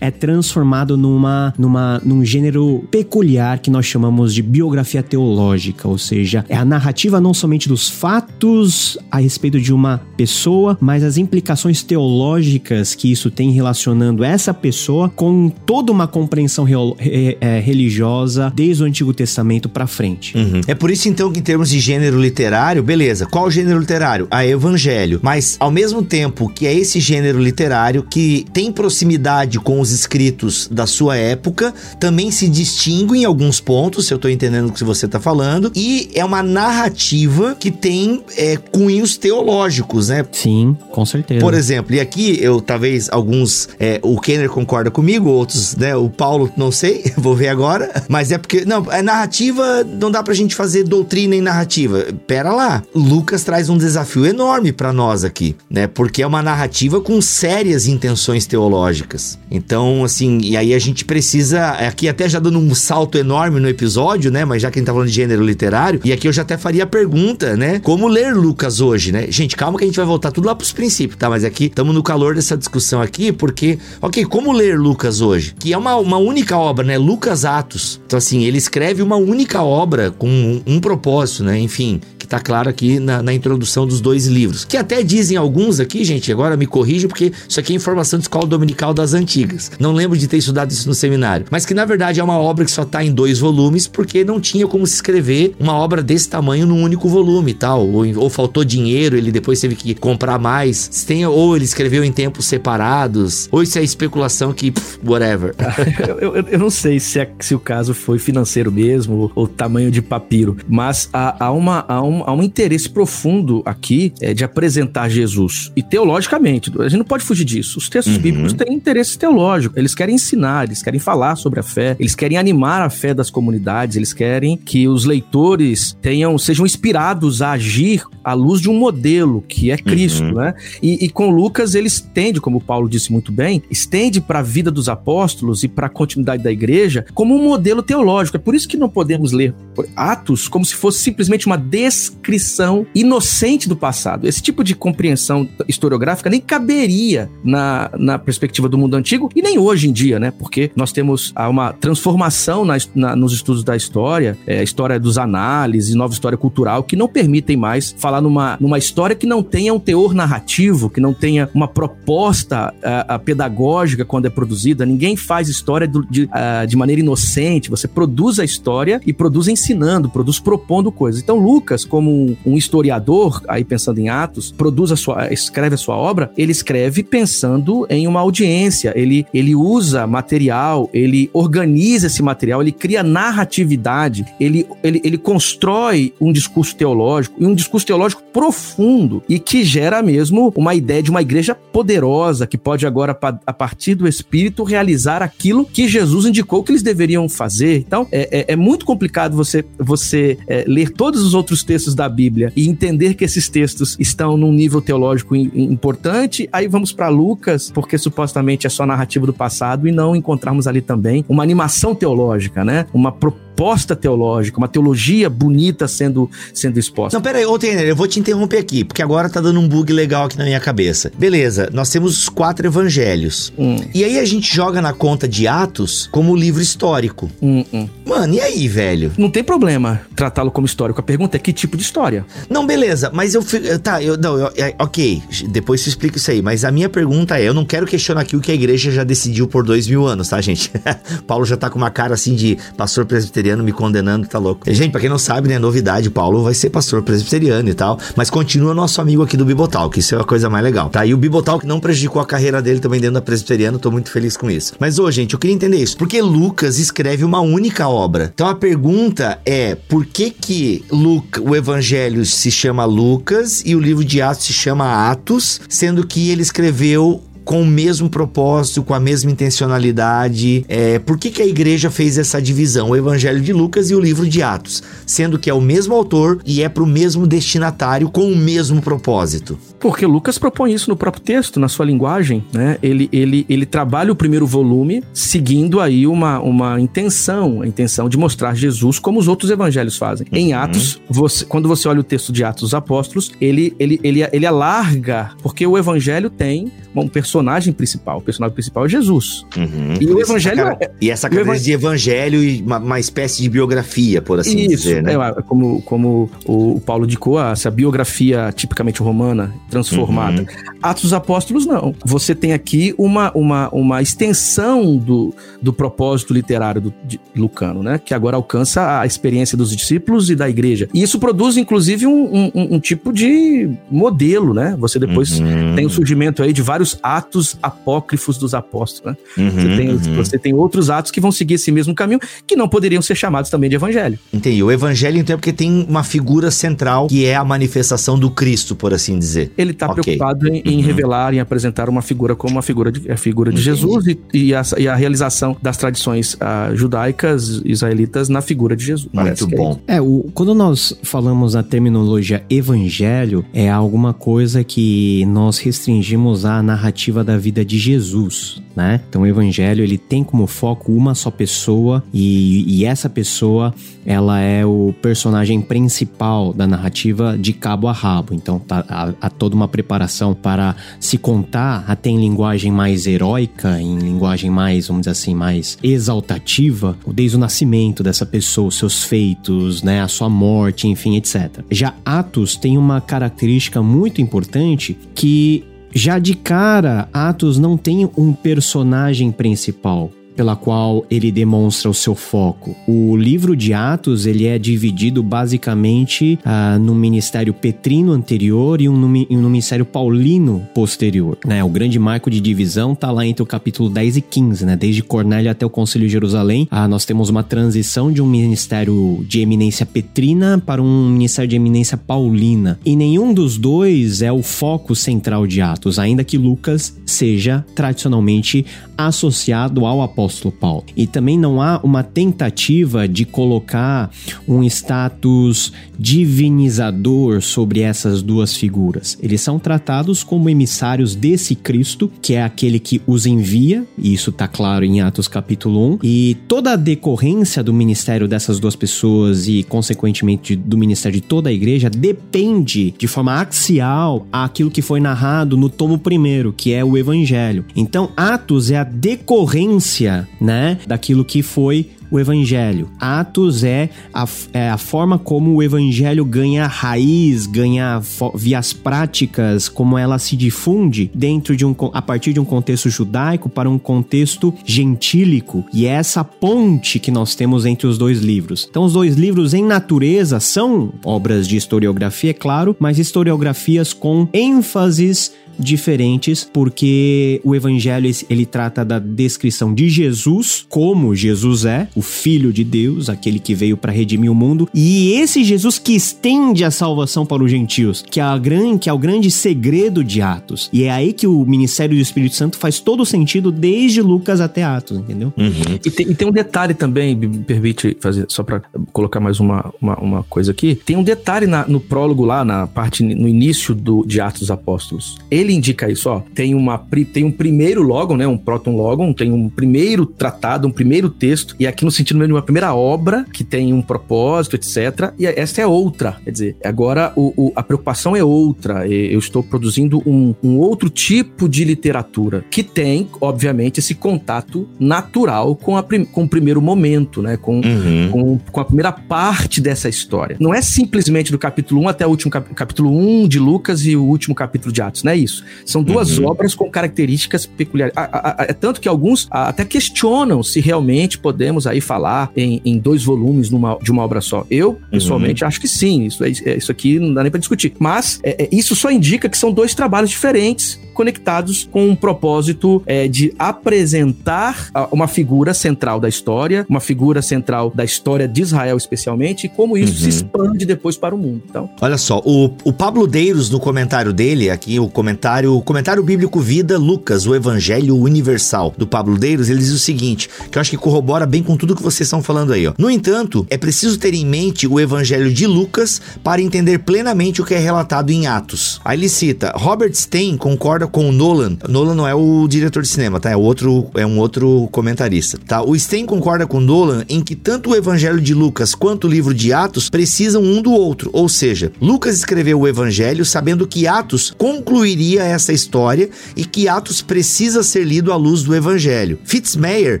é transformado numa, numa num gênero peculiar que nós chamamos de biografia teológica, ou seja, é a narrativa não somente dos fatos a respeito de uma pessoa, mas as implicações teológicas que isso tem relacionando essa pessoa com toda uma compreensão é, religiosa desde o Antigo Testamento para frente. Uhum. É por isso então que em termos de gênero literário, beleza, qual gênero literário? A evangelho. Mas ao mesmo tempo que é esse gênero literário que tem proximidade com os escritos da sua época, também se distingue em alguns pontos, se eu tô entendendo o que você tá falando, e é uma narrativa que tem é, cunhos teológicos, né? Sim, com certeza. Por exemplo, e aqui eu talvez alguns, é, o Kenner concorda comigo, outros, né? O Paulo, não sei, vou ver agora, mas é porque, não, é narrativa, não dá pra gente fazer doutrina em narrativa. Pera lá, Lucas traz um desafio enorme para nós aqui, né? Porque é uma narrativa com sérias intenções teológicas. Então, assim, e aí a gente precisa, aqui até já dando um salto enorme no episódio, né? Mas já que a gente tá falando de gênero literário, e aqui eu já até faria a pergunta, né? Como ler Lucas hoje, né? Gente, calma que a gente vai voltar tudo lá pros princípios, tá? Mas aqui estamos no calor dessa discussão aqui, porque, ok, como ler Lucas hoje? Que é uma, uma única obra, né? Lucas Atos. Então, assim, ele escreve uma única obra com um, um propósito, né? Enfim, tá claro aqui na, na, introdução dos dois livros. Que até dizem alguns aqui, gente, agora me corrija, porque isso aqui é informação de escola dominical das antigas. Não lembro de ter estudado isso no seminário. Mas que na verdade é uma obra que só tá em dois volumes, porque não tinha como se escrever uma obra desse tamanho num único volume tal. Ou, ou faltou dinheiro, ele depois teve que comprar mais. Tem, ou ele escreveu em tempos separados, ou isso é especulação que, pff, whatever. eu, eu, eu, não sei se, é, se o caso foi financeiro mesmo, ou, ou tamanho de papiro, mas há, há, uma, há uma um, há um interesse profundo aqui é, de apresentar Jesus. E teologicamente, a gente não pode fugir disso. Os textos uhum. bíblicos têm interesse teológico. Eles querem ensinar, eles querem falar sobre a fé, eles querem animar a fé das comunidades, eles querem que os leitores tenham, sejam inspirados a agir à luz de um modelo que é Cristo, uhum. né? E, e, com Lucas ele estende, como Paulo disse muito bem, estende para a vida dos apóstolos e para a continuidade da igreja como um modelo teológico. É por isso que não podemos ler Atos como se fosse simplesmente uma des descrição inocente do passado. Esse tipo de compreensão historiográfica nem caberia na, na perspectiva do mundo antigo e nem hoje em dia, né? Porque nós temos uma transformação na, na, nos estudos da história, é, história dos análises, nova história cultural, que não permitem mais falar numa, numa história que não tenha um teor narrativo, que não tenha uma proposta a, a pedagógica quando é produzida. Ninguém faz história do, de, a, de maneira inocente. Você produz a história e produz ensinando, produz propondo coisas. Então, Lucas, como um, historiador, aí pensando em Atos, produz a sua, escreve a sua obra, ele escreve pensando em uma audiência, ele, ele usa material, ele organiza esse material, ele cria narratividade, ele, ele, ele constrói um discurso teológico, e um discurso teológico profundo, e que gera mesmo uma ideia de uma igreja poderosa, que pode agora, a partir do Espírito, realizar aquilo que Jesus indicou que eles deveriam fazer. Então, é, é, é muito complicado você, você é, ler todos os outros textos textos da Bíblia e entender que esses textos estão num nível teológico importante, aí vamos para Lucas, porque supostamente é só narrativa do passado e não encontrarmos ali também uma animação teológica, né? Uma pro proposta teológica, uma teologia bonita sendo, sendo exposta. Não, pera aí, ô Tener, eu vou te interromper aqui, porque agora tá dando um bug legal aqui na minha cabeça. Beleza, nós temos os quatro evangelhos. Hum. E aí a gente joga na conta de Atos como livro histórico. Hum, hum. Mano, e aí, velho? Não tem problema tratá-lo como histórico. A pergunta é que tipo de história? Não, beleza, mas eu. Tá, eu. Não, eu, é, ok, depois você explica isso aí. Mas a minha pergunta é: eu não quero questionar aqui o que a igreja já decidiu por dois mil anos, tá, gente? Paulo já tá com uma cara assim de pastor presbiteriano me condenando, tá louco. Gente, pra quem não sabe, né, novidade, Paulo vai ser pastor presbiteriano e tal, mas continua nosso amigo aqui do Bibotalk, isso é a coisa mais legal, tá? E o Bibotalk não prejudicou a carreira dele também dentro da presbiteriana, tô muito feliz com isso. Mas, ô, gente, eu queria entender isso, porque Lucas escreve uma única obra. Então a pergunta é, por que que Luca, o evangelho se chama Lucas e o livro de Atos se chama Atos, sendo que ele escreveu com o mesmo propósito, com a mesma intencionalidade. É, por que, que a igreja fez essa divisão? O Evangelho de Lucas e o livro de Atos, sendo que é o mesmo autor e é para o mesmo destinatário com o mesmo propósito. Porque Lucas propõe isso no próprio texto, na sua linguagem, né? Ele, ele, ele trabalha o primeiro volume seguindo aí uma, uma intenção, a intenção de mostrar Jesus como os outros evangelhos fazem. Uhum. Em Atos, você, quando você olha o texto de Atos dos Apóstolos, ele, ele, ele, ele alarga, porque o evangelho tem um personagem principal. O personagem principal é Jesus. Uhum. E o evangelho. Essa, é, e essa cabeça de evangelho e uma, uma, espécie de biografia, por assim isso, dizer, né? É, como, como o Paulo indicou, essa biografia tipicamente romana, transformada. Uhum. Atos dos Apóstolos, não. Você tem aqui uma, uma, uma extensão do, do propósito literário do, de Lucano, né? Que agora alcança a experiência dos discípulos e da igreja. E isso produz, inclusive, um, um, um tipo de modelo, né? Você depois Uhum. tem o surgimento aí de vários atos apócrifos dos apóstolos, né? Uhum, Você, tem, uhum. você tem outros atos que vão seguir esse mesmo caminho, que não poderiam ser chamados também de evangelho. Entendi. O evangelho, então, é porque tem uma figura central que é a manifestação do Cristo, por assim dizer. Ele está Ok. preocupado em, em Uhum. revelar, em apresentar uma figura como uma figura de, a figura de Entendi. Jesus e, e, a, e a realização das tradições ah, judaicas, israelitas, na figura de Jesus. Muito é bom. isso. É, o, quando nós falamos a terminologia evangelho, é alguma coisa que nós restringimos à narrativa da vida de Jesus, né? Então o evangelho, ele tem como foco uma só pessoa e, e essa pessoa, ela é o personagem principal da narrativa de cabo a rabo. Então tá, há toda uma preparação para se contar até em linguagem mais heróica, em linguagem mais, vamos dizer assim, mais exaltativa, desde o nascimento dessa pessoa, seus feitos, né, a sua morte, enfim, etc. Já Atos tem uma característica muito importante que já de cara Atos não tem um personagem principal pela qual ele demonstra o seu foco. O livro de Atos ele é dividido basicamente ah, no ministério petrino anterior e um no, um no ministério paulino posterior. Né? O grande marco de divisão está lá entre o capítulo 10 e 15, né? desde Cornélio até o Concílio de Jerusalém. Ah, nós temos uma transição de um ministério de eminência petrina para um ministério de eminência paulina. E nenhum dos dois é o foco central de Atos, ainda que Lucas seja tradicionalmente associado ao apóstolo Paulo. E também não há uma tentativa de colocar um status divinizador sobre essas duas figuras. Eles são tratados como emissários desse Cristo, que é aquele que os envia, e isso está claro em Atos capítulo 1, e toda a decorrência do ministério dessas duas pessoas e consequentemente do ministério de toda a igreja depende de forma axial àquilo que foi narrado no tomo primeiro, que é o evangelho. Então, Atos é a decorrência, né, daquilo que foi o evangelho. Atos é a, é a forma como o evangelho ganha raiz, ganha vias práticas, como ela se difunde dentro de um a partir de um contexto judaico para um contexto gentílico. E é essa ponte que nós temos entre os dois livros. Então os dois livros em natureza são obras de historiografia, é claro, mas historiografias com ênfases diferentes, porque o evangelho ele trata da descrição de Jesus, como Jesus é, o filho de Deus, aquele que veio para redimir o mundo, e esse Jesus que estende a salvação para os gentios, que é, a gran, que é o grande segredo de Atos. E é aí que o ministério do Espírito Santo faz todo o sentido desde Lucas até Atos, entendeu? Uhum. E tem, e tem um detalhe também, me permite fazer, só para colocar mais uma, uma, uma coisa aqui. Tem um detalhe na- no prólogo lá, na parte, no início do, de Atos dos Apóstolos. Ele ele indica isso, ó. Tem, uma, tem um primeiro logon, né? Um proton logon, tem um primeiro tratado, um primeiro texto, e aqui no sentido mesmo de uma primeira obra que tem um propósito, etc. E essa é outra. Quer dizer, agora o, o, a preocupação é outra. Eu estou produzindo um, um outro tipo de literatura que tem, obviamente, esse contato natural com, a, com o primeiro momento, né? Com, uhum. com, com, a primeira parte dessa história. Não é simplesmente do capítulo 1 até o último cap, capítulo 1 de Lucas e o último capítulo de Atos, não é isso. São duas uhum. obras com características peculiares. É tanto que alguns até questionam se realmente podemos aí falar em, em dois volumes numa, de uma obra só. Eu, pessoalmente, uhum. acho que sim. Isso, é, isso aqui não dá nem pra discutir. Mas é, é, isso só indica que são dois trabalhos diferentes conectados com um propósito é, de apresentar uma figura central da história, uma figura central da história de Israel especialmente, e como isso uhum. se expande depois para o mundo. Então, olha só, o, o Pablo Deiros no comentário dele, aqui o comentário, o comentário bíblico Vida Lucas, o Evangelho Universal do Pablo Deiros, ele diz o seguinte, que eu acho que corrobora bem com tudo que vocês estão falando aí, ó. No entanto, é preciso ter em mente o Evangelho de Lucas para entender plenamente o que é relatado em Atos. Aí ele cita, Robert Stein concorda com o Nolan. Nolan não é o diretor de cinema, tá? É outro, é um outro comentarista, tá? O Stein concorda com Nolan em que tanto o Evangelho de Lucas quanto o livro de Atos precisam um do outro, ou seja, Lucas escreveu o Evangelho sabendo que Atos concluiria essa história e que Atos precisa ser lido à luz do Evangelho. Fitzmayer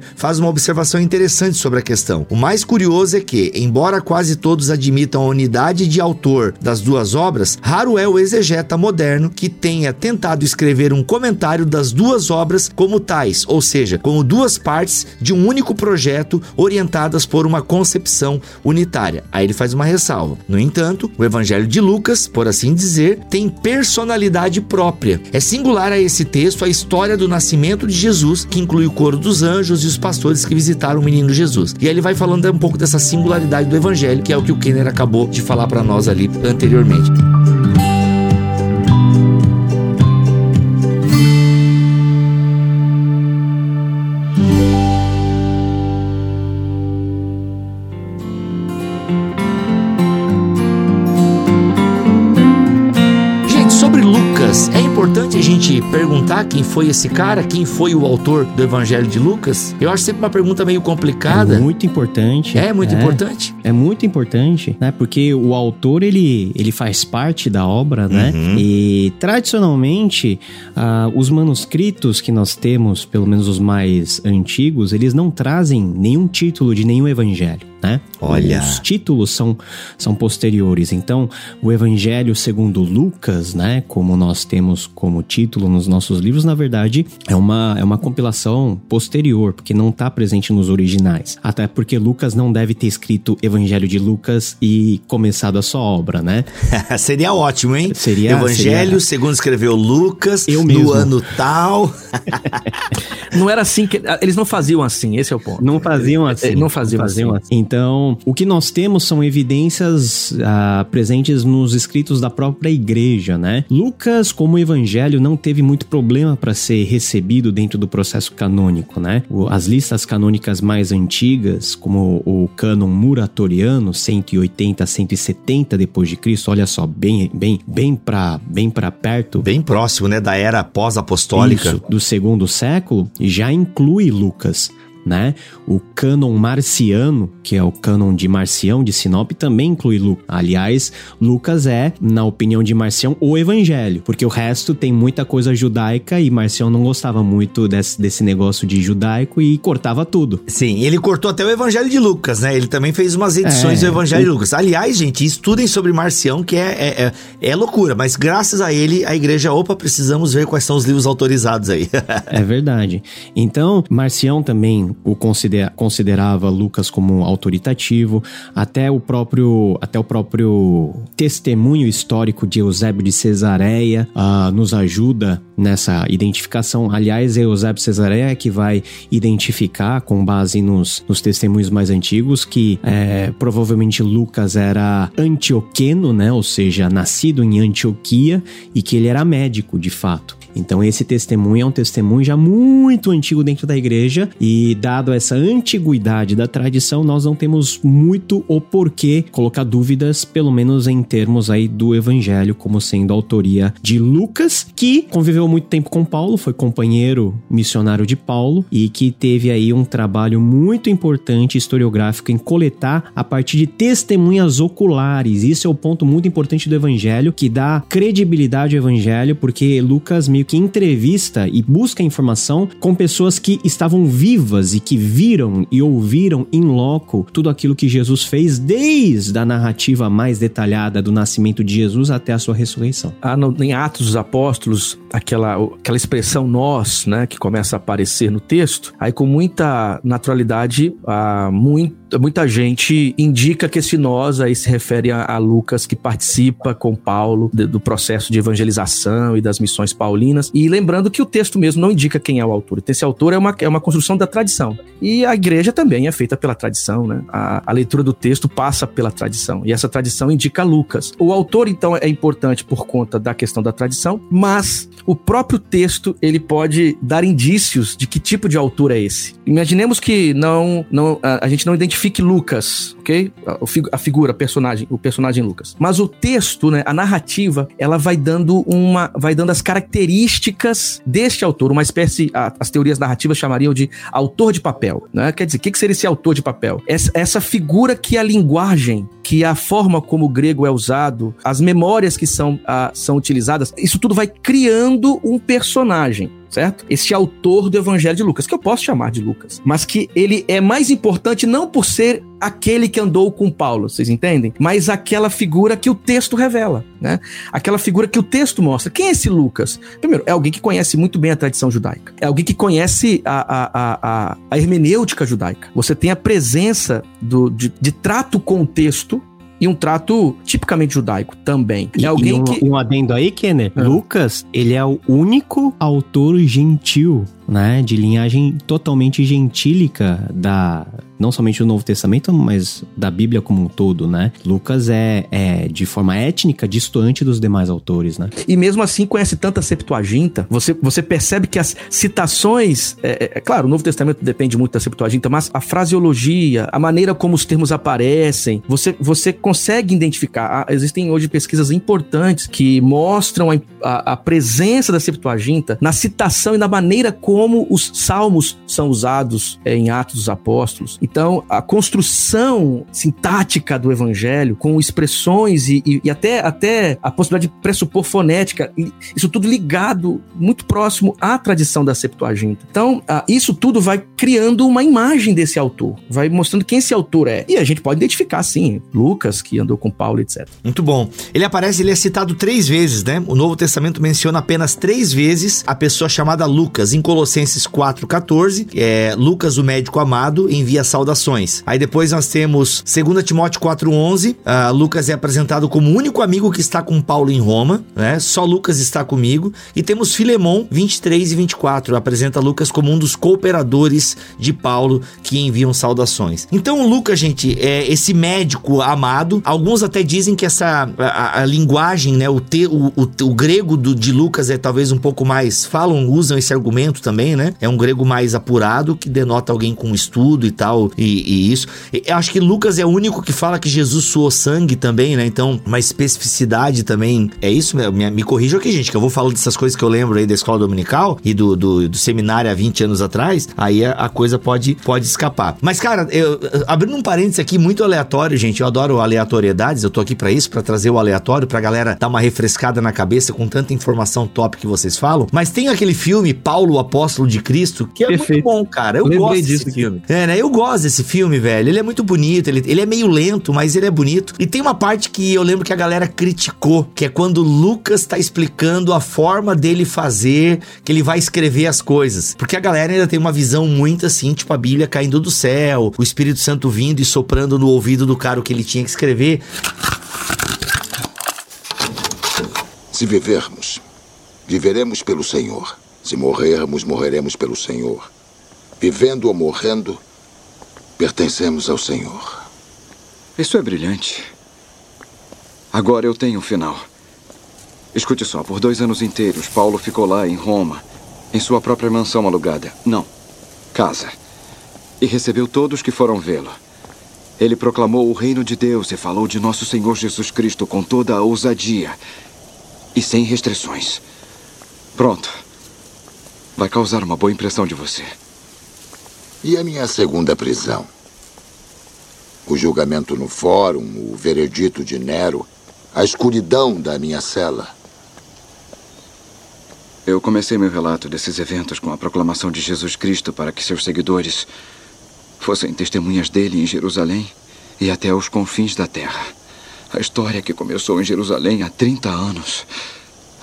faz uma observação interessante sobre a questão. O mais curioso é que, embora quase todos admitam a unidade de autor das duas obras, raro é o exegeta moderno que tenha tentado escrever um comentário das duas obras como tais, ou seja, como duas partes de um único projeto orientadas por uma concepção unitária. Aí ele faz uma ressalva. No entanto, o Evangelho de Lucas, por assim dizer, tem personalidade própria. É singular a esse texto a história do nascimento de Jesus, que inclui o coro dos anjos e os pastores que visitaram o menino Jesus. E aí ele vai falando um pouco dessa singularidade do Evangelho, que é o que o Kenner acabou de falar para nós ali anteriormente. Quem foi esse cara, quem foi o autor do Evangelho de Lucas, eu acho sempre uma pergunta meio complicada. É muito importante. É muito é, importante. É muito importante, né? Porque o autor ele, ele faz parte da obra, né? Uhum. E tradicionalmente uh, os manuscritos que nós temos, pelo menos os mais antigos, eles não trazem nenhum título de nenhum evangelho né? Olha. Os títulos são, são posteriores. Então, o Evangelho segundo Lucas, né? Como nós temos como título nos nossos livros, na verdade, é uma, é uma compilação posterior, porque não está presente nos originais. Até porque Lucas não deve ter escrito Evangelho de Lucas e começado a sua obra, né? seria ótimo, hein? Seria. Evangelho seria... segundo escreveu Lucas, Eu mesmo. no ano tal. não era assim que. Eles não faziam assim, esse é o ponto. Não faziam assim. Não faziam, não faziam assim. assim. Então, o que nós temos são evidências ah, presentes nos escritos da própria igreja, né? Lucas, como evangelho, não teve muito problema para ser recebido dentro do processo canônico, né? As listas canônicas mais antigas, como o cânon muratoriano, 180 a 170 depois de Cristo, olha só, bem bem bem para bem para perto, bem próximo, né, da era pós-apostólica. Do segundo século, já inclui Lucas né? O cânon marciano, que é o cânon de Marcião de Sinop, também inclui Lucas. Aliás, Lucas é, na opinião de Marcião, o evangelho, porque o resto tem muita coisa judaica e Marcião não gostava muito desse, desse negócio de judaico e cortava tudo. Sim, ele cortou até o evangelho de Lucas, né? Ele também fez umas edições é, do evangelho o... de Lucas. Aliás, gente, estudem sobre Marcião, que é, é, é, é loucura, mas graças a ele, a igreja, opa, precisamos ver quais são os livros autorizados aí. é verdade. Então, Marcião também o considera considerava Lucas como autoritativo, até o próprio até o próprio testemunho histórico de Eusébio de Cesareia uh, nos ajuda nessa identificação. Aliás, é Eusébio de Cesareia que vai identificar, com base nos, nos testemunhos mais antigos, que é, provavelmente Lucas era antioqueno, né? Ou seja, nascido em Antioquia e que ele era médico de fato. Então esse testemunho é um testemunho já muito antigo dentro da igreja e dado essa antiguidade da tradição, nós não temos muito o porquê colocar dúvidas, pelo menos em termos aí do evangelho como sendo autoria de Lucas, que conviveu muito tempo com Paulo, foi companheiro missionário de Paulo e que teve aí um trabalho muito importante historiográfico em coletar a partir de testemunhas oculares. Isso é o ponto muito importante do evangelho que dá credibilidade ao evangelho, porque Lucas meio que entrevista e busca informação com pessoas que estavam vivas e que viram e ouviram em loco tudo aquilo que Jesus fez desde a narrativa mais detalhada do nascimento de Jesus até a sua ressurreição. Ah, no, em Atos dos Apóstolos, aquela, aquela expressão nós, né, que começa a aparecer no texto, aí com muita naturalidade, ah, muito, muita gente indica que esse nós aí se refere a, a Lucas que participa com Paulo do processo de evangelização e das missões paulinas. E lembrando que o texto mesmo não indica quem é o autor. Então, esse autor é uma, é uma construção da tradição. E a igreja também é feita pela tradição, né? A, a leitura do texto passa pela tradição. E essa tradição indica Lucas. O autor, então, é importante por conta da questão da tradição, mas o próprio texto ele pode dar indícios de que tipo de autor é esse. Imaginemos que não, não a, a gente não identifique Lucas, ok? A, figura, personagem, o personagem Lucas. Mas o texto, né, a narrativa, ela vai dando uma, vai dando as características deste autor, uma espécie, a, as teorias narrativas chamariam de autor de papel, né? Quer dizer, o que, que seria esse autor de papel? Essa, essa figura que a linguagem, que a forma como o grego é usado, as memórias que são, a, são utilizadas, isso tudo vai criando um personagem certo? Esse autor do Evangelho de Lucas, que eu posso chamar de Lucas, mas que ele é mais importante não por ser aquele que andou com Paulo, vocês entendem? Mas aquela figura que o texto revela, né? Aquela figura que o texto mostra. Quem é esse Lucas? Primeiro, é alguém que conhece muito bem a tradição judaica. É alguém que conhece a, a, a, a hermenêutica judaica. Você tem a presença do, de, de trato com o texto e um trato tipicamente judaico também. É alguém e um, que. Um adendo aí, Kenner. É. Lucas, ele é o único autor gentil, né? De linhagem totalmente gentílica da, não somente do Novo Testamento, mas da Bíblia como um todo, né? Lucas é, é de forma étnica distante dos demais autores, né? E mesmo assim conhece tanta Septuaginta, você, você percebe que as citações, é, é, é, claro, o Novo Testamento depende muito da Septuaginta, mas a fraseologia, a maneira como os termos aparecem, você, você consegue identificar. Ah, existem hoje pesquisas importantes que mostram a, a, a presença da Septuaginta na citação e na maneira como os salmos são usados é, em Atos dos Apóstolos. Então, a construção sintática do evangelho, com expressões e, e, e até, até a possibilidade de pressupor fonética, isso tudo ligado, muito próximo à tradição da Septuaginta. Então, isso tudo vai criando uma imagem desse autor, vai mostrando quem esse autor é. E a gente pode identificar, sim, Lucas, que andou com Paulo, etc. Muito bom. Ele aparece, ele é citado três vezes, né? O Novo Testamento menciona apenas três vezes a pessoa chamada Lucas. Em Colossenses 4,14, é, Lucas, o médico amado, envia saudações. Aí depois nós temos 2 Timóteo 4:11, uh, Lucas é apresentado como o único amigo que está com Paulo em Roma, né? Só Lucas está comigo. E temos Filemão 23 e 24, apresenta Lucas como um dos cooperadores de Paulo que enviam saudações. Então Lucas, gente, é esse médico amado. Alguns até dizem que essa a, a linguagem, né, o, te, o, o, o grego do, de Lucas é talvez um pouco mais falam, usam esse argumento também, né? É um grego mais apurado que denota alguém com estudo e tal e, e isso. Eu acho que Lucas é o único que fala que Jesus suou sangue também, né? Então, uma especificidade também. É isso, me, me corrijam aqui, gente, que eu vou falando dessas coisas que eu lembro aí da escola dominical e do, do, do seminário há 20 anos atrás, aí a, a, coisa pode, pode escapar. Mas, cara, eu, abrindo um parênteses aqui muito aleatório, gente, eu adoro aleatoriedades, eu tô aqui para isso, para trazer o aleatório, pra galera dar uma refrescada na cabeça com tanta informação top que vocês falam. Mas tem aquele filme, Paulo, o Apóstolo de Cristo, que é Perfeito. muito bom, cara. Eu Lembrei gosto desse filme. É, né? Eu gosto gosto desse filme, velho. Ele é muito bonito, ele, ele é meio lento, mas ele é bonito. E tem uma parte que eu lembro que a galera criticou, que é quando o Lucas tá explicando a forma dele fazer, que ele vai escrever as coisas. Porque a galera ainda tem uma visão muito assim, tipo a Bíblia caindo do céu, o Espírito Santo vindo e soprando no ouvido do cara o que ele tinha que escrever. Se vivermos, viveremos pelo Senhor. Se morrermos, morreremos pelo Senhor. Vivendo ou morrendo, Pertencemos ao Senhor. Isso é brilhante. Agora eu tenho um final. Escute só, por dois anos inteiros, Paulo ficou lá em Roma, em sua própria mansão alugada. Não, casa. E recebeu todos que foram vê-lo. Ele proclamou o reino de Deus e falou de nosso Senhor Jesus Cristo com toda a ousadia e sem restrições. Pronto. Vai causar uma boa impressão de você. E a minha segunda prisão? O julgamento no fórum, o veredito de Nero, a escuridão da minha cela. Eu comecei meu relato desses eventos com a proclamação de Jesus Cristo para que seus seguidores fossem testemunhas dele em Jerusalém e até os confins da terra. A história que começou em Jerusalém há 30 anos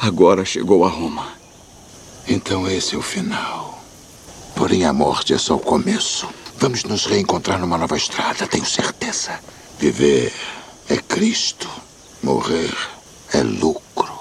agora chegou a Roma. Então esse é o final. Porém, a morte é só o começo. Vamos nos reencontrar numa nova estrada, tenho certeza. Viver é Cristo, morrer é lucro.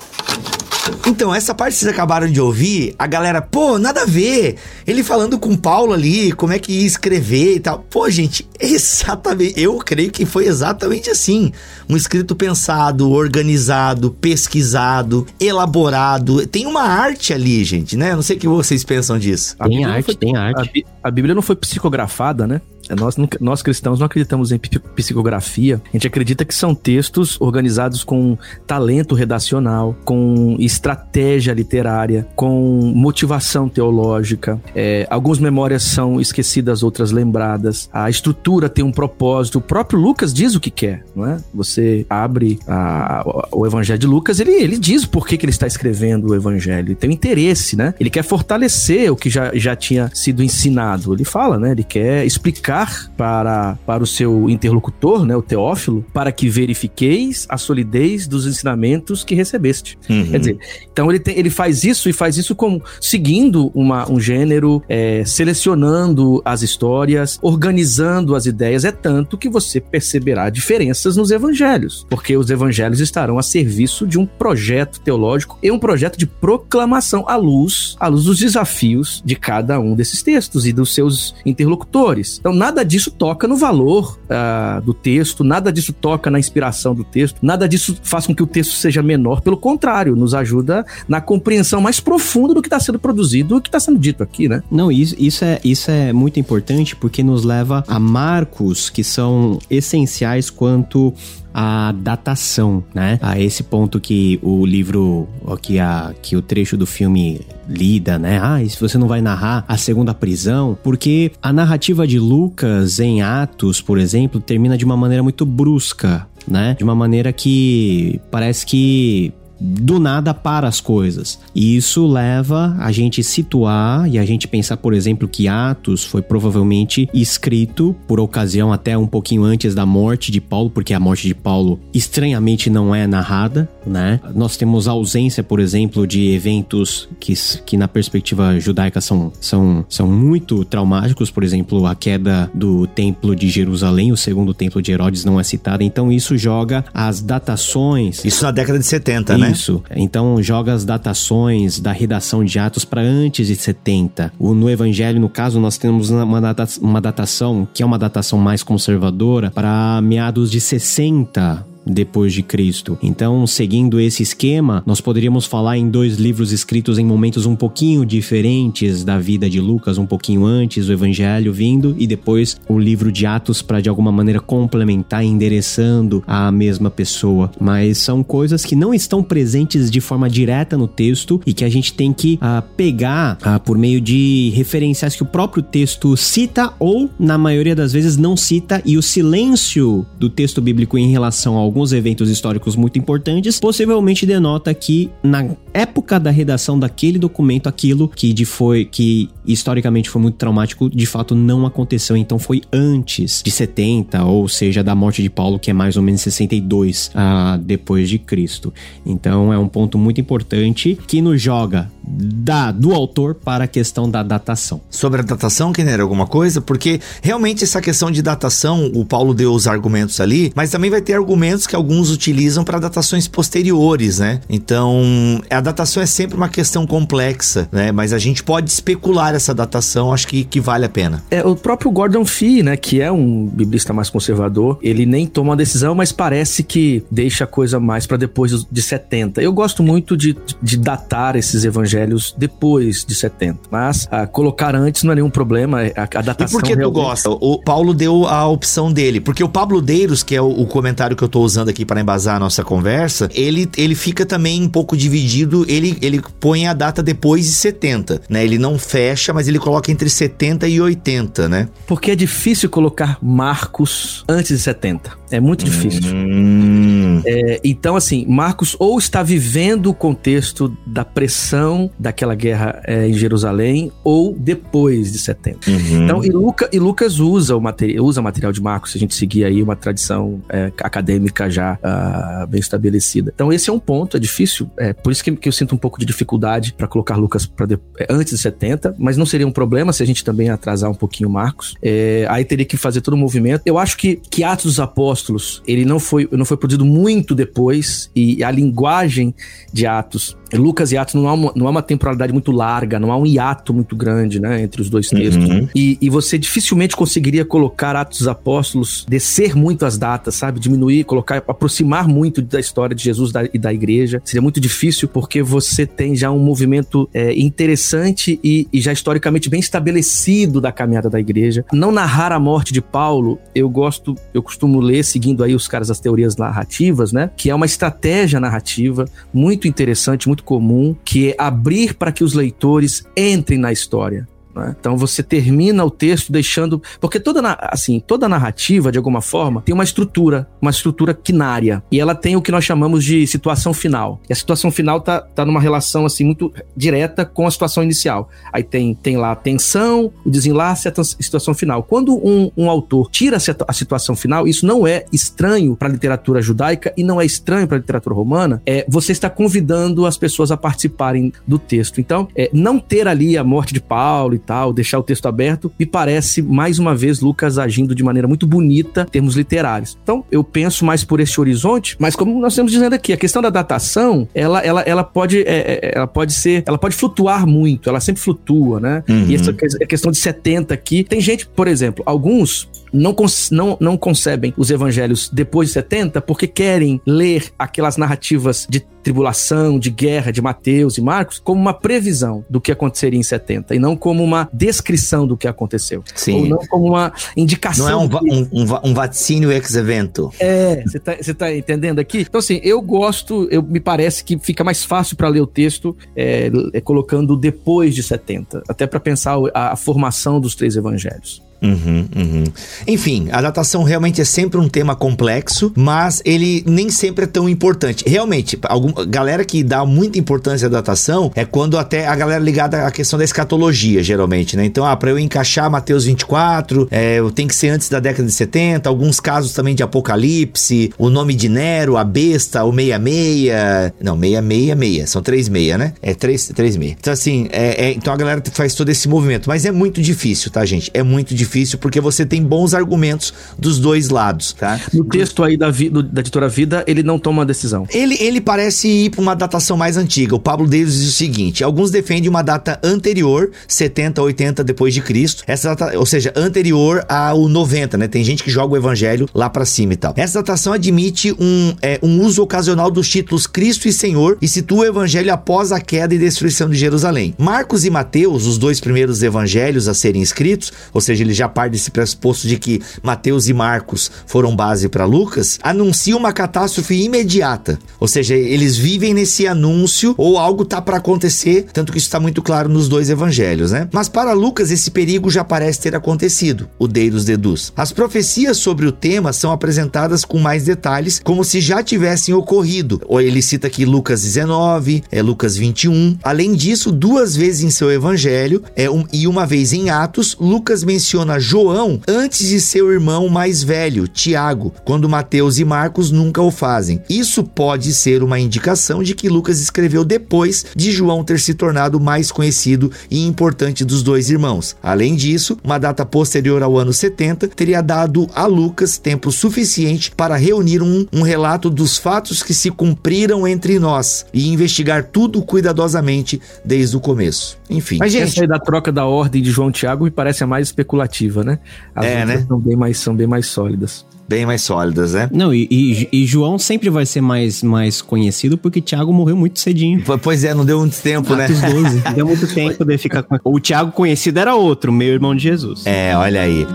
Então, essa parte que vocês acabaram de ouvir, a galera, pô, nada a ver. Ele falando com Paulo ali, como é que ia escrever e tal. Pô, gente, exatamente. Eu creio que foi exatamente assim. Um escrito pensado, organizado, pesquisado, elaborado. Tem uma arte ali, gente, né? Eu não sei o que vocês pensam disso. Tem arte, foi- tem arte. A, Bí- a Bíblia não foi psicografada, né? É, Nós, nós cristãos não acreditamos em psicografia. A gente acredita que são textos organizados com talento redacional, com estratégia literária, com motivação teológica. É, algumas memórias são esquecidas, outras lembradas. A estrutura tem um propósito. O próprio Lucas diz o que quer, não é? Você abre a- o- o Evangelho de Lucas, ele, ele diz por que, que ele está escrevendo o Evangelho. Ele tem um interesse, né? Ele quer fortalecer o que já, já tinha sido ensinado. Ele fala, né? Ele quer explicar para, para o seu interlocutor, né? O Teófilo, para que verifiqueis a solidez dos ensinamentos que recebeste. Uhum. Quer dizer, então ele, tem- ele faz isso e faz isso como seguindo uma, um gênero, é, selecionando as histórias, organizando as ideias. É tanto que você perceberá diferenças nos evangelhos, porque os evangelhos estarão a serviço de um projeto teológico e um projeto de proclamação à luz, à luz dos desafios de cada um desses textos e dos seus interlocutores. Então nada disso toca no valor ah, do texto, nada disso toca na inspiração do texto, nada disso faz com que o texto seja menor. Pelo contrário, nos ajuda na compreensão mais profunda do que está sendo produzido, do que está sendo dito aqui, né? Não, isso, isso, é, isso é muito importante porque nos leva a marcos que são essenciais quanto à datação, né? A esse ponto que o livro, que, a, que o trecho do filme lida, né? Ah, e se você não vai narrar a segunda prisão, porque a narrativa de Lucas em Atos, por exemplo, termina de uma maneira muito brusca, né? De uma maneira que parece que do nada para as coisas. E isso leva a gente situar e a gente pensar, por exemplo, que Atos foi provavelmente escrito por ocasião até um pouquinho antes da morte de Paulo, porque a morte de Paulo estranhamente não é narrada, né? Nós temos ausência, por exemplo, de eventos que, que na perspectiva judaica são, são, são muito traumáticos, por exemplo, a queda do templo de Jerusalém, o segundo templo de Herodes não é citado, então isso joga as datações Isso na década de 70, né? Isso. Então joga as datações da redação de Atos para antes de 70. O, no Evangelho, no caso, nós temos uma, data, uma datação que é uma datação mais conservadora para meados de 60 depois de Cristo. Então, seguindo esse esquema, nós poderíamos falar em dois livros escritos em momentos um pouquinho diferentes da vida de Lucas, um pouquinho antes do Evangelho vindo e depois o livro de Atos para de alguma maneira complementar, endereçando a mesma pessoa. Mas são coisas que não estão presentes de forma direta no texto e que a gente tem que ah, pegar ah, por meio de referenciais que o próprio texto cita ou, na maioria das vezes, não cita e o silêncio do texto bíblico em relação a alguns eventos históricos muito importantes, possivelmente denota que na época da redação daquele documento, aquilo que de foi que historicamente foi muito traumático, de fato não aconteceu, então foi antes de 70, ou seja, da morte de Paulo, que é mais ou menos 62 ah, depois de Cristo. Então é um ponto muito importante que nos joga da do autor para a questão da datação. Sobre a datação, Kenner, alguma coisa? Porque realmente essa questão de datação, o Paulo deu os argumentos ali, mas também vai ter argumentos métodos que alguns utilizam para datações posteriores, né? Então, a datação é sempre uma questão complexa, né? Mas a gente pode especular essa datação, acho que, que vale a pena. É, o próprio Gordon Fee, né, que é um biblista mais conservador, ele nem toma uma decisão, mas parece que deixa a coisa mais para depois de 70. Eu gosto muito de, de datar esses evangelhos depois de 70, mas a, ah, colocar antes não é nenhum problema, a, a datação E por que tu gosta? O Paulo deu a opção dele, porque o Pablo Deiros, que é o, o comentário que eu tô usando aqui para embasar a nossa conversa, ele, ele fica também um pouco dividido, ele, ele põe a data depois de 70, né? Ele não fecha, mas ele coloca entre 70 e 80, né? Porque é difícil colocar Marcos antes de 70. É muito difícil. Hum. É, então, assim, Marcos ou está vivendo o contexto da pressão daquela guerra é, em Jerusalém, ou depois de 70. Uhum. Então, e, Luca, e Lucas usa o material, usa material de Marcos, se a gente seguir aí uma tradição é, acadêmica já uh, bem estabelecida. Então, esse é um ponto, é difícil. É, por isso que, que eu sinto um pouco de dificuldade para colocar Lucas pra de, é, antes de 70, mas não seria um problema se a gente também atrasar um pouquinho Marcos. É, aí teria que fazer todo o movimento. Eu acho que, que Atos dos Apóstolos, ele não foi, não foi produzido muito depois, e a linguagem de Atos Lucas e Atos não há, uma, não há uma temporalidade muito larga, não há um hiato muito grande, né, entre os dois textos. Uhum. E, e, você dificilmente conseguiria colocar Atos dos Apóstolos, descer muito as datas, sabe? Diminuir, colocar, aproximar muito da história de Jesus da, e da igreja. Seria muito difícil porque você tem já um movimento é, interessante e, e já historicamente bem estabelecido da caminhada da igreja. Não narrar a morte de Paulo, eu gosto, eu costumo ler, seguindo aí os caras das teorias narrativas, né? Que é uma estratégia narrativa muito interessante, muito comum, que é abrir para que os leitores entrem na história. Né? Então você termina o texto deixando. Porque toda, assim, toda narrativa, de alguma forma, tem uma estrutura, uma estrutura quinária. E ela tem o que nós chamamos de situação final. E a situação final tá, tá numa relação assim muito direta com a situação inicial. Aí tem, tem lá a tensão, o desenlace a situação final. Quando um, um autor tira a situação final, isso não é estranho para a literatura judaica e não é estranho para a literatura romana, é, você está convidando as pessoas a participarem do texto. Então, é, não ter ali a morte de Paulo tal, deixar o texto aberto, me parece, mais uma vez, Lucas agindo de maneira muito bonita em termos literários. Então, eu penso mais por esse horizonte, mas como nós estamos dizendo aqui, a questão da datação, ela, ela, ela, pode, é, é ela pode ser, ela pode flutuar muito, ela sempre flutua, né? Uhum. E essa questão de 70 aqui, tem gente, por exemplo, alguns não, não, não concebem os evangelhos depois de 70 porque querem ler aquelas narrativas de tribulação, de guerra de Mateus e Marcos como uma previsão do que aconteceria em 70 e não como uma descrição do que aconteceu. Sim. Ou não como uma indicação. Não é um, um, um, um vaticínio ex-evento. É, você tá, tá entendendo aqui? Então, assim, eu gosto, eu, me parece que fica mais fácil para ler o texto é, é, colocando depois de 70, até para pensar a, a formação dos três evangelhos. Uhum, uhum. Enfim, a datação realmente é sempre um tema complexo, mas ele nem sempre é tão importante. Realmente, algum, galera que dá muita importância à datação é quando até a galera ligada à questão da escatologia, geralmente, né? Então, ah, para eu encaixar Mateus 24, é, tem que ser antes da década de 70, alguns casos também de Apocalipse, o nome de Nero, a besta, o 66. Não, 666, são 36, né? É 3, 36. Então, assim, é, é, então a galera faz todo esse movimento, mas é muito difícil, tá, gente? É muito difícil difícil porque você tem bons argumentos dos dois lados, tá? No texto aí da, do, da editora Vida, ele não toma uma decisão. Ele, ele parece ir para uma datação mais antiga. O Pablo Davis diz o seguinte: alguns defendem uma data anterior, 70, 80 depois de Cristo. Essa data, ou seja, anterior ao 90, né? Tem gente que joga o evangelho lá para cima e tal. Essa datação admite um, é, um uso ocasional dos títulos Cristo e Senhor e situa o evangelho após a queda e destruição de Jerusalém. Marcos e Mateus, os dois primeiros evangelhos a serem escritos, ou seja, eles já parte desse pressuposto de que Mateus e Marcos foram base para Lucas, anuncia uma catástrofe imediata. Ou seja, eles vivem nesse anúncio ou algo tá para acontecer, tanto que isso está muito claro nos dois evangelhos, né? Mas para Lucas esse perigo já parece ter acontecido, o Deiros deduz. As profecias sobre o tema são apresentadas com mais detalhes, como se já tivessem ocorrido. Ou ele cita aqui Lucas 19, é Lucas 21. Além disso, duas vezes em seu evangelho é um, e uma vez em Atos, Lucas menciona menciona João antes de seu irmão mais velho, Tiago, quando Mateus e Marcos nunca o fazem. Isso pode ser uma indicação de que Lucas escreveu depois de João ter se tornado mais conhecido e importante dos dois irmãos. Além disso, uma data posterior ao ano 70 teria dado a Lucas tempo suficiente para reunir um, um relato dos fatos que se cumpriram entre nós e investigar tudo cuidadosamente desde o começo. Enfim. Mas, gente, essa aí da troca da ordem de João Tiago me parece a mais especulativa, né? As é, né? São bem, mais, são bem mais sólidas bem mais sólidas, né? Não, e, e, e, João sempre vai ser mais, mais conhecido porque Tiago morreu muito cedinho. Pois é, não deu muito tempo, né? Atos 12. deu muito tempo de ficar com. O Tiago conhecido era outro, meu irmão de Jesus. É, olha aí.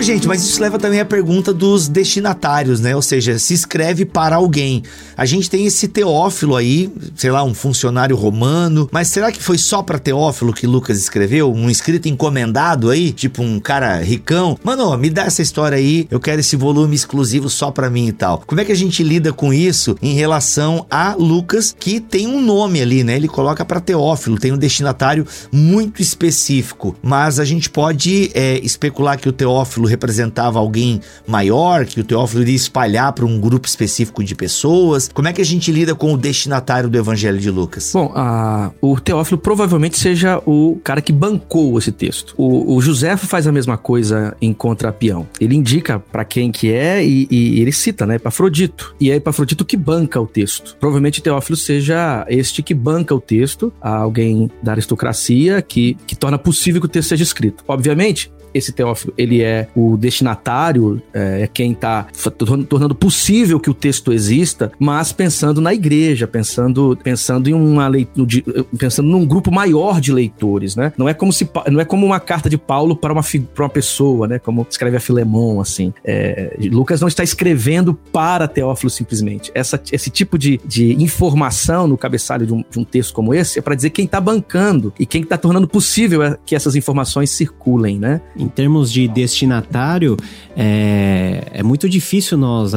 Gente, mas isso leva também à pergunta dos destinatários, né? Ou seja, se escreve para alguém. A gente tem esse Teófilo aí, sei lá, um funcionário romano, mas será que foi só para Teófilo que Lucas escreveu? Um escrito encomendado aí, tipo um cara ricão? Mano, me dá essa história aí, eu quero esse volume exclusivo só para mim e tal. Como é que a gente lida com isso em relação a Lucas, que tem um nome ali, né? Ele coloca para Teófilo, tem um destinatário muito específico, mas a gente pode é, especular que o Teófilo representava alguém maior, que o Teófilo iria espalhar para um grupo específico de pessoas. Como é que a gente lida com o destinatário do Evangelho de Lucas? Bom, a, o Teófilo provavelmente seja o cara que bancou esse texto. O, o Joséfo faz a mesma coisa em Contrapião. Ele indica para quem que é e, e, ele cita, né, Epafrodito. E é Epafrodito que banca o texto. Provavelmente Teófilo seja este que banca o texto, alguém da aristocracia que, que torna possível que o texto seja escrito. Obviamente, esse Teófilo, ele é o destinatário, é, é quem está tornando possível que o texto exista, mas pensando na igreja, pensando, pensando em uma leitura, pensando num grupo maior de leitores, né? Não é como se não é como uma carta de Paulo para uma, para uma pessoa, né? Como escreve a Filemon, assim. É, Lucas não está escrevendo para Teófilo simplesmente. Essa, esse tipo de, de informação no cabeçalho de um, de um texto como esse é para dizer quem está bancando e quem está tornando possível é que essas informações circulem, né? Em termos de destinatário, é, é muito difícil nós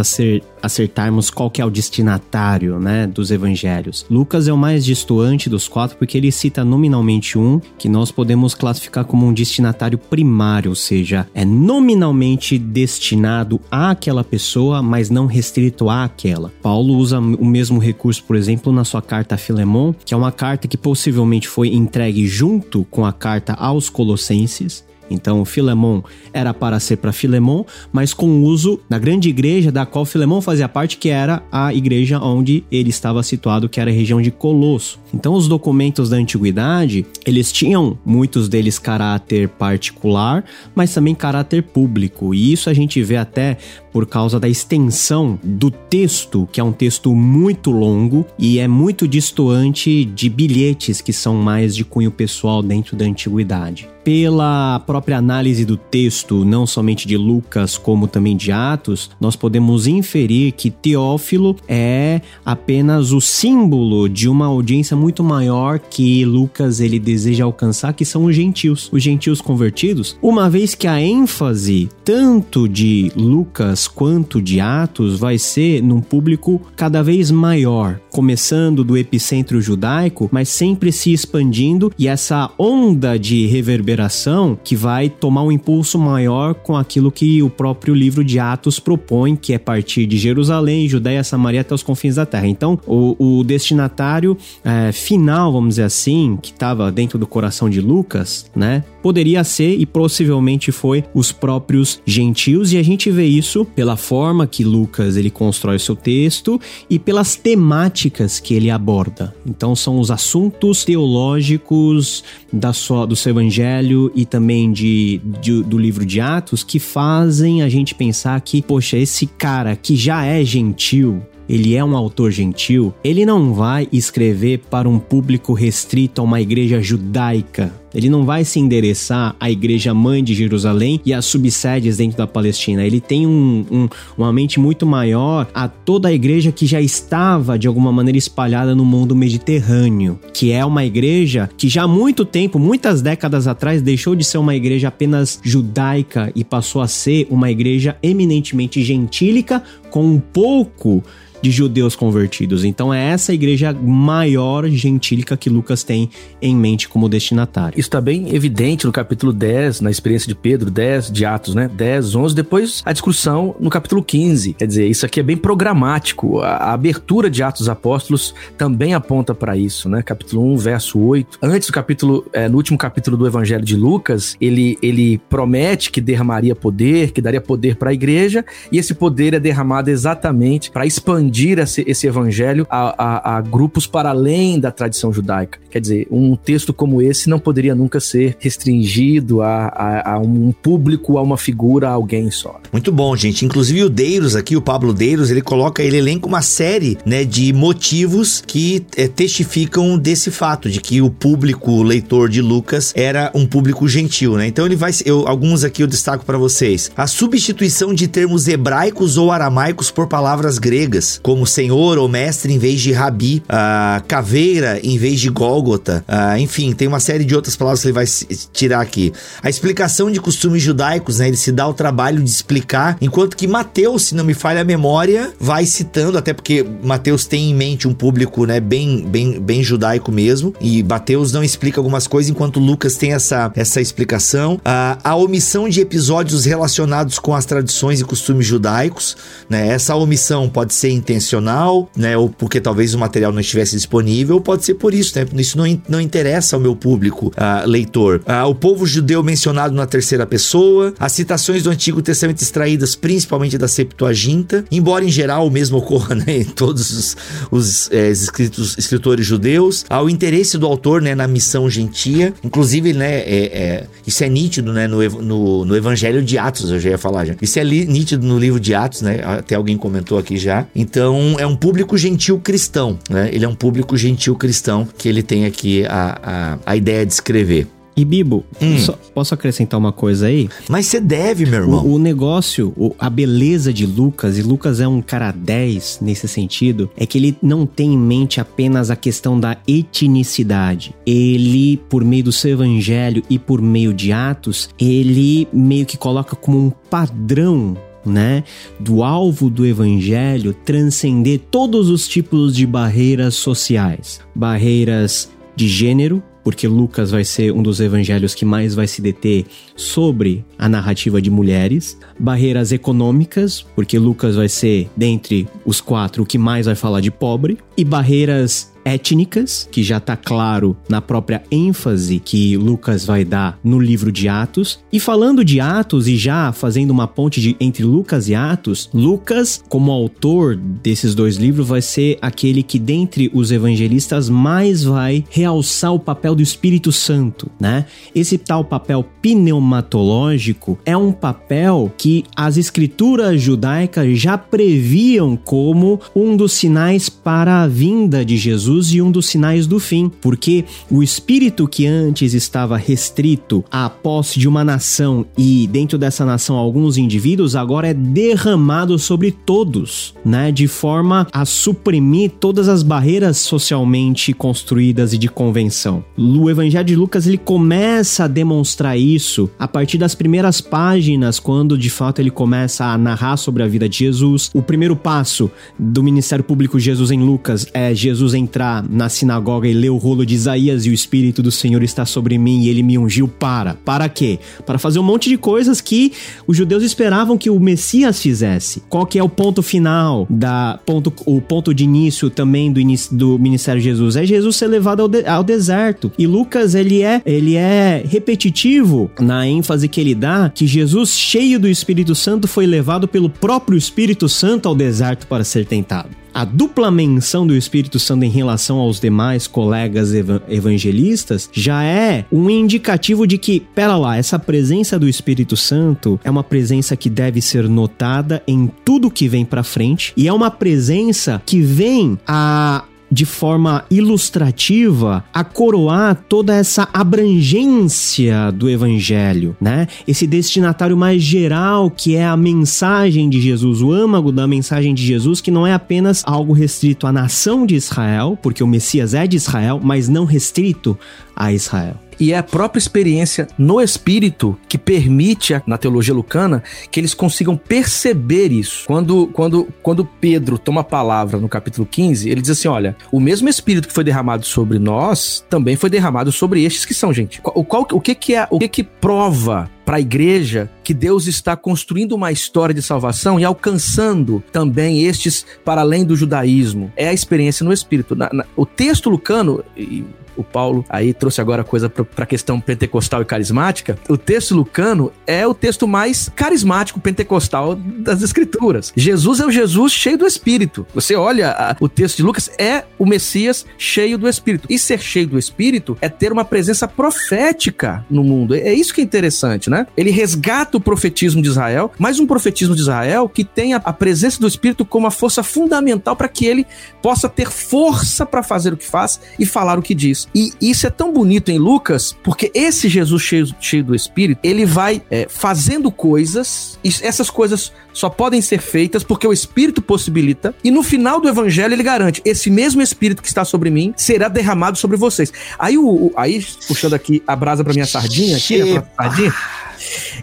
acertarmos qual que é o destinatário né, dos evangelhos. Lucas é o mais distoante dos quatro porque ele cita nominalmente um que nós podemos classificar como um destinatário primário, ou seja, é nominalmente destinado àquela pessoa, mas não restrito àquela. Paulo usa o mesmo recurso, por exemplo, na sua carta a Filemon, que é uma carta que possivelmente foi entregue junto com a carta aos Colossenses então, Filemon era para ser para Filemon, mas com uso da grande igreja da qual Filemon fazia parte, que era a igreja onde ele estava situado, que era a região de Colosso. Então, os documentos da antiguidade, eles tinham muitos deles caráter particular, mas também caráter público. E isso a gente vê até por causa da extensão do texto, que é um texto muito longo e é muito distoante de bilhetes que são mais de cunho pessoal dentro da antiguidade. Pela própria análise do texto, não somente de Lucas, como também de Atos, nós podemos inferir que Teófilo é apenas o símbolo de uma audiência muito maior que Lucas ele deseja alcançar, que são os gentios, os gentios convertidos, uma vez que a ênfase tanto de Lucas quanto de Atos vai ser num público cada vez maior, começando do epicentro judaico, mas sempre se expandindo e essa onda de reverberação que vai tomar um impulso maior com aquilo que o próprio livro de Atos propõe, que é partir de Jerusalém, Judéia, Samaria até os confins da terra. Então, o, o destinatário é, final, vamos dizer assim, que estava dentro do coração de Lucas, né, poderia ser e possivelmente foi os próprios gentios e a gente vê isso pela forma que Lucas ele constrói seu texto e pelas temáticas que ele aborda. Então são os assuntos teológicos da sua, do seu evangelho e também de, de, do livro de Atos que fazem a gente pensar que, poxa, esse cara que já é gentil, ele é um autor gentil, ele não vai escrever para um público restrito a uma igreja judaica Ele não vai se endereçar à igreja mãe de Jerusalém e às subsedes dentro da Palestina. Ele tem um, um, uma mente muito maior a toda a igreja que já estava de alguma maneira espalhada no mundo mediterrâneo, que é uma igreja que já há muito tempo, muitas décadas atrás, deixou de ser uma igreja apenas judaica e passou a ser uma igreja eminentemente gentílica com um pouco de judeus convertidos. Então é essa igreja maior gentílica que Lucas tem em mente como destinatário. Isso está bem evidente no capítulo 10, na experiência de Pedro, 10 de Atos, né? 10, 11, depois a discussão no capítulo 15. Quer dizer, isso aqui é bem programático. A, a abertura de Atos Apóstolos também aponta para isso, né? Capítulo 1, verso 8. Antes do capítulo, é, no último capítulo do Evangelho de Lucas, ele, ele promete que derramaria poder, que daria poder para a igreja, e esse poder é derramado exatamente para expandir esse, esse evangelho a, a, a, grupos para além da tradição judaica. Quer dizer, um texto como esse não poderia nunca ser restringido a, a, a um público, a uma figura, a alguém só. Muito bom, gente. Inclusive o Deiros aqui, o Pablo Deiros, ele coloca, ele elenca uma série né, de motivos que é, testificam desse fato, de que o público o leitor de Lucas era um público gentil, né? Então ele vai, eu, alguns aqui eu destaco para vocês. A substituição de termos hebraicos ou aramaicos por palavras gregas, como senhor ou mestre em vez de rabi, uh, caveira em vez de gólgota, uh, enfim, tem uma série de outras palavras que ele vai tirar aqui. A explicação de costumes judaicos, né, ele se dá o trabalho de explicar, enquanto que Mateus, se não me falha a memória, vai citando, até porque Mateus tem em mente um público, né, bem, bem, bem judaico mesmo, e Mateus não explica algumas coisas, enquanto Lucas tem essa, essa explicação. Uh, a omissão de episódios relacionados com as tradições e costumes judaicos, né, essa omissão pode ser intencional né? Ou porque talvez o material não estivesse disponível, ou pode ser por isso, né? Isso não, não interessa ao meu público leitor. Uh, o povo judeu mencionado na terceira pessoa, as citações do Antigo Testamento extraídas principalmente da Septuaginta, embora em geral o mesmo ocorra né, em todos os, os é, escritos, escritores judeus, ao interesse do autor né, na missão gentia, inclusive, né, é, é, isso é nítido né, no, no, no, Evangelho de Atos, eu já ia falar já. Isso é nítido no livro de Atos, né? Até alguém comentou aqui já. Então, é um público gentil cristão, né? Ele é um público gentil cristão que ele tem aqui a, a, a ideia de escrever. E Bibo, hum. posso acrescentar uma coisa aí? Mas você deve, meu irmão. O, o negócio, o, a beleza de Lucas, e Lucas é um cara 10 nesse sentido, é que ele não tem em mente apenas a questão da etnicidade. Ele, por meio do seu evangelho e por meio de Atos, ele meio que coloca como um padrão né, do alvo do evangelho transcender todos os tipos de barreiras sociais, barreiras de gênero, porque Lucas vai ser um dos evangelhos que mais vai se deter sobre a narrativa de mulheres, barreiras econômicas, porque Lucas vai ser, dentre os quatro, o que mais vai falar de pobre, e barreiras étnicas, que já está claro na própria ênfase que Lucas vai dar no livro de Atos. E falando de Atos e já fazendo uma ponte de, entre Lucas e Atos, Lucas, como autor desses dois livros, vai ser aquele que dentre os evangelistas mais vai realçar o papel do Espírito Santo, né? Esse tal papel pneumatológico é um papel que as escrituras judaicas já previam como um dos sinais para a vinda de Jesus Jesus e um dos sinais do fim, porque o espírito que antes estava restrito à posse de uma nação e dentro dessa nação alguns indivíduos agora é derramado sobre todos, né, de forma a suprimir todas as barreiras socialmente construídas e de convenção. O Evangelho de Lucas ele começa a demonstrar isso a partir das primeiras páginas, quando de fato ele começa a narrar sobre a vida de Jesus. O primeiro passo do ministério público Jesus em Lucas é Jesus entrar entrar na sinagoga e ler o rolo de Isaías e o Espírito do Senhor está sobre mim e ele me ungiu para. Para quê? Para fazer um monte de coisas que os judeus esperavam que o Messias fizesse. Qual que é o ponto final da ponto, o ponto de início também do início do ministério de Jesus? É Jesus ser levado ao, de, ao deserto. E Lucas ele é ele é repetitivo na ênfase que ele dá que Jesus cheio do Espírito Santo foi levado pelo próprio Espírito Santo ao deserto para ser tentado a dupla menção do Espírito Santo em relação aos demais colegas evangelistas já é um indicativo de que, pera lá, essa presença do Espírito Santo é uma presença que deve ser notada em tudo que vem para frente e é uma presença que vem a de forma ilustrativa a coroar toda essa abrangência do evangelho, né? Esse destinatário mais geral que é a mensagem de Jesus, o âmago da mensagem de Jesus, que não é apenas algo restrito à nação de Israel, porque o Messias é de Israel, mas não restrito a Israel. E é a própria experiência no espírito que permite, na teologia lucana, que eles consigam perceber isso. Quando, quando, quando Pedro toma a palavra no capítulo 15, ele diz assim: olha, o mesmo espírito que foi derramado sobre nós também foi derramado sobre estes que são, gente. O, qual, o que, que é o que, que prova para a igreja que Deus está construindo uma história de salvação e alcançando também estes para além do judaísmo. É a experiência no Espírito. Na, na, o texto lucano, o Paulo aí trouxe agora coisa para a questão pentecostal e carismática. O texto lucano é o texto mais carismático pentecostal das escrituras. Jesus é o Jesus cheio do Espírito. Você olha a, o texto de Lucas, é o Messias cheio do Espírito. E ser cheio do Espírito é ter uma presença profética no mundo. É isso que é interessante, né? Ele resgata o profetismo de Israel, mas um profetismo de Israel que tem a, a presença do Espírito como a força fundamental para que ele possa ter força para fazer o que faz e falar o que diz. E isso é tão bonito em Lucas, porque esse Jesus cheio, cheio do Espírito, ele vai é, fazendo coisas, e essas coisas só podem ser feitas porque o Espírito possibilita, e no final do Evangelho ele garante: esse mesmo Espírito que está sobre mim será derramado sobre vocês. Aí, o, o aí puxando aqui a brasa para minha sardinha, aqui, a sardinha.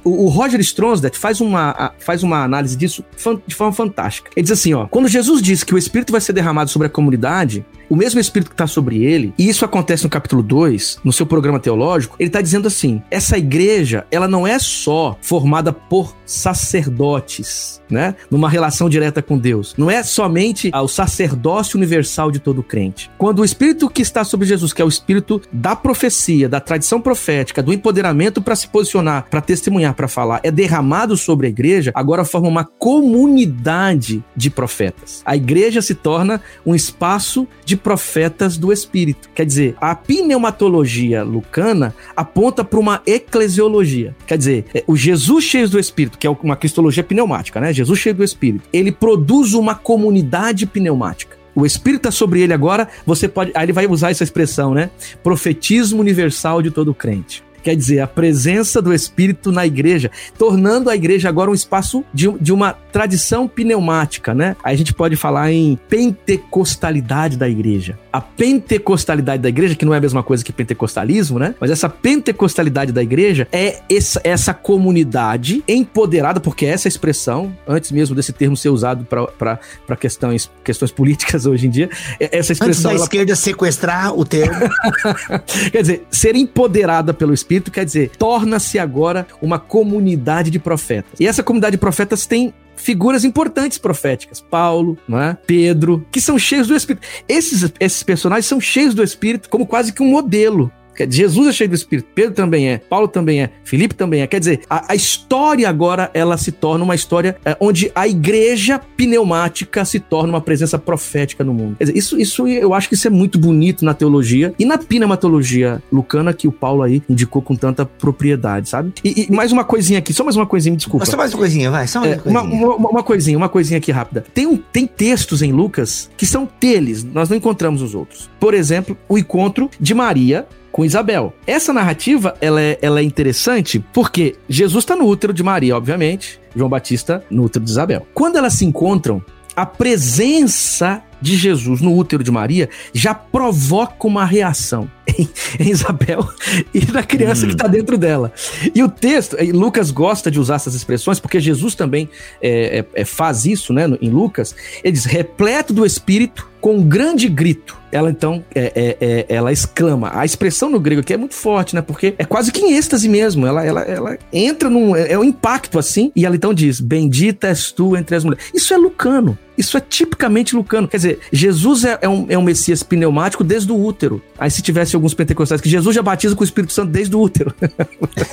O, o Roger Stronsdet faz uma, faz uma análise disso de forma fantástica. Ele diz assim, ó, quando Jesus diz que o Espírito vai ser derramado sobre a comunidade, o mesmo Espírito que está sobre ele, e isso acontece no capítulo 2, no seu programa teológico, ele está dizendo assim: essa igreja, ela não é só formada por sacerdotes, né? Numa relação direta com Deus. Não é somente o sacerdócio universal de todo crente. Quando o Espírito que está sobre Jesus, que é o Espírito da profecia, da tradição profética, do empoderamento para se posicionar, para testemunhar, para falar, é derramado sobre a igreja, agora forma uma comunidade de profetas. A igreja se torna um espaço de profetas do Espírito. Quer dizer, a pneumatologia lucana aponta para uma eclesiologia. Quer dizer, é, o Jesus cheio do Espírito, que é uma cristologia pneumática, né? Jesus cheio do Espírito, ele produz uma comunidade pneumática. O Espírito está sobre ele agora, você pode. Aí ele vai usar essa expressão, né? Profetismo universal de todo crente. Quer dizer, a presença do Espírito na igreja, tornando a igreja agora um espaço de, de uma tradição pneumática, né? Aí a gente pode falar em pentecostalidade da igreja. A pentecostalidade da igreja, que não é a mesma coisa que pentecostalismo, né? Mas essa pentecostalidade da igreja é essa, essa comunidade empoderada, porque essa expressão, antes mesmo desse termo ser usado para questões, questões políticas hoje em dia, é, essa expressão. Antes da ela... esquerda sequestrar o termo. Quer dizer, ser empoderada pelo Espírito Espírito quer dizer, torna-se agora uma comunidade de profetas. E essa comunidade de profetas tem figuras importantes proféticas. Paulo, não é? Pedro, que são cheios do Espírito. Esses, esses personagens são cheios do Espírito como quase que um modelo Jesus é cheio do Espírito, Pedro também é, Paulo também é, Felipe também é. Quer dizer, a, a história agora ela se torna uma história é, onde a igreja pneumática se torna uma presença profética no mundo. Quer dizer, isso, isso eu acho que isso é muito bonito na teologia e na pneumatologia lucana que o Paulo aí indicou com tanta propriedade, sabe? E, e mais uma coisinha aqui, só mais uma coisinha, me desculpa. Só mais uma coisinha, vai, só mais é, uma, coisinha. Uma, uma, uma, coisinha, uma coisinha aqui rápida. Tem, um, tem textos em Lucas que são deles, nós não encontramos os outros. Por exemplo, o encontro de Maria com Isabel. Essa narrativa ela é, ela é interessante porque Jesus está no útero de Maria, obviamente, João Batista no útero de Isabel. Quando elas se encontram, a presença de Jesus no útero de Maria já provoca uma reação em, em Isabel e na criança hum. que está dentro dela. E o texto, Lucas gosta de usar essas expressões porque Jesus também é, é, é, faz isso, né? Em Lucas, ele diz: repleto do Espírito, com um grande grito ela então é, é, é, ela exclama. A expressão no grego aqui é muito forte, né? Porque é quase que em êxtase mesmo. Ela, ela, ela entra num. É, é um impacto assim. E ela então diz: Bendita és tu entre as mulheres. Isso é lucano. Isso é tipicamente lucano. Quer dizer, Jesus é, é, um, é um Messias pneumático desde o útero. Aí se tivesse alguns pentecostais que Jesus já batiza com o Espírito Santo desde o útero.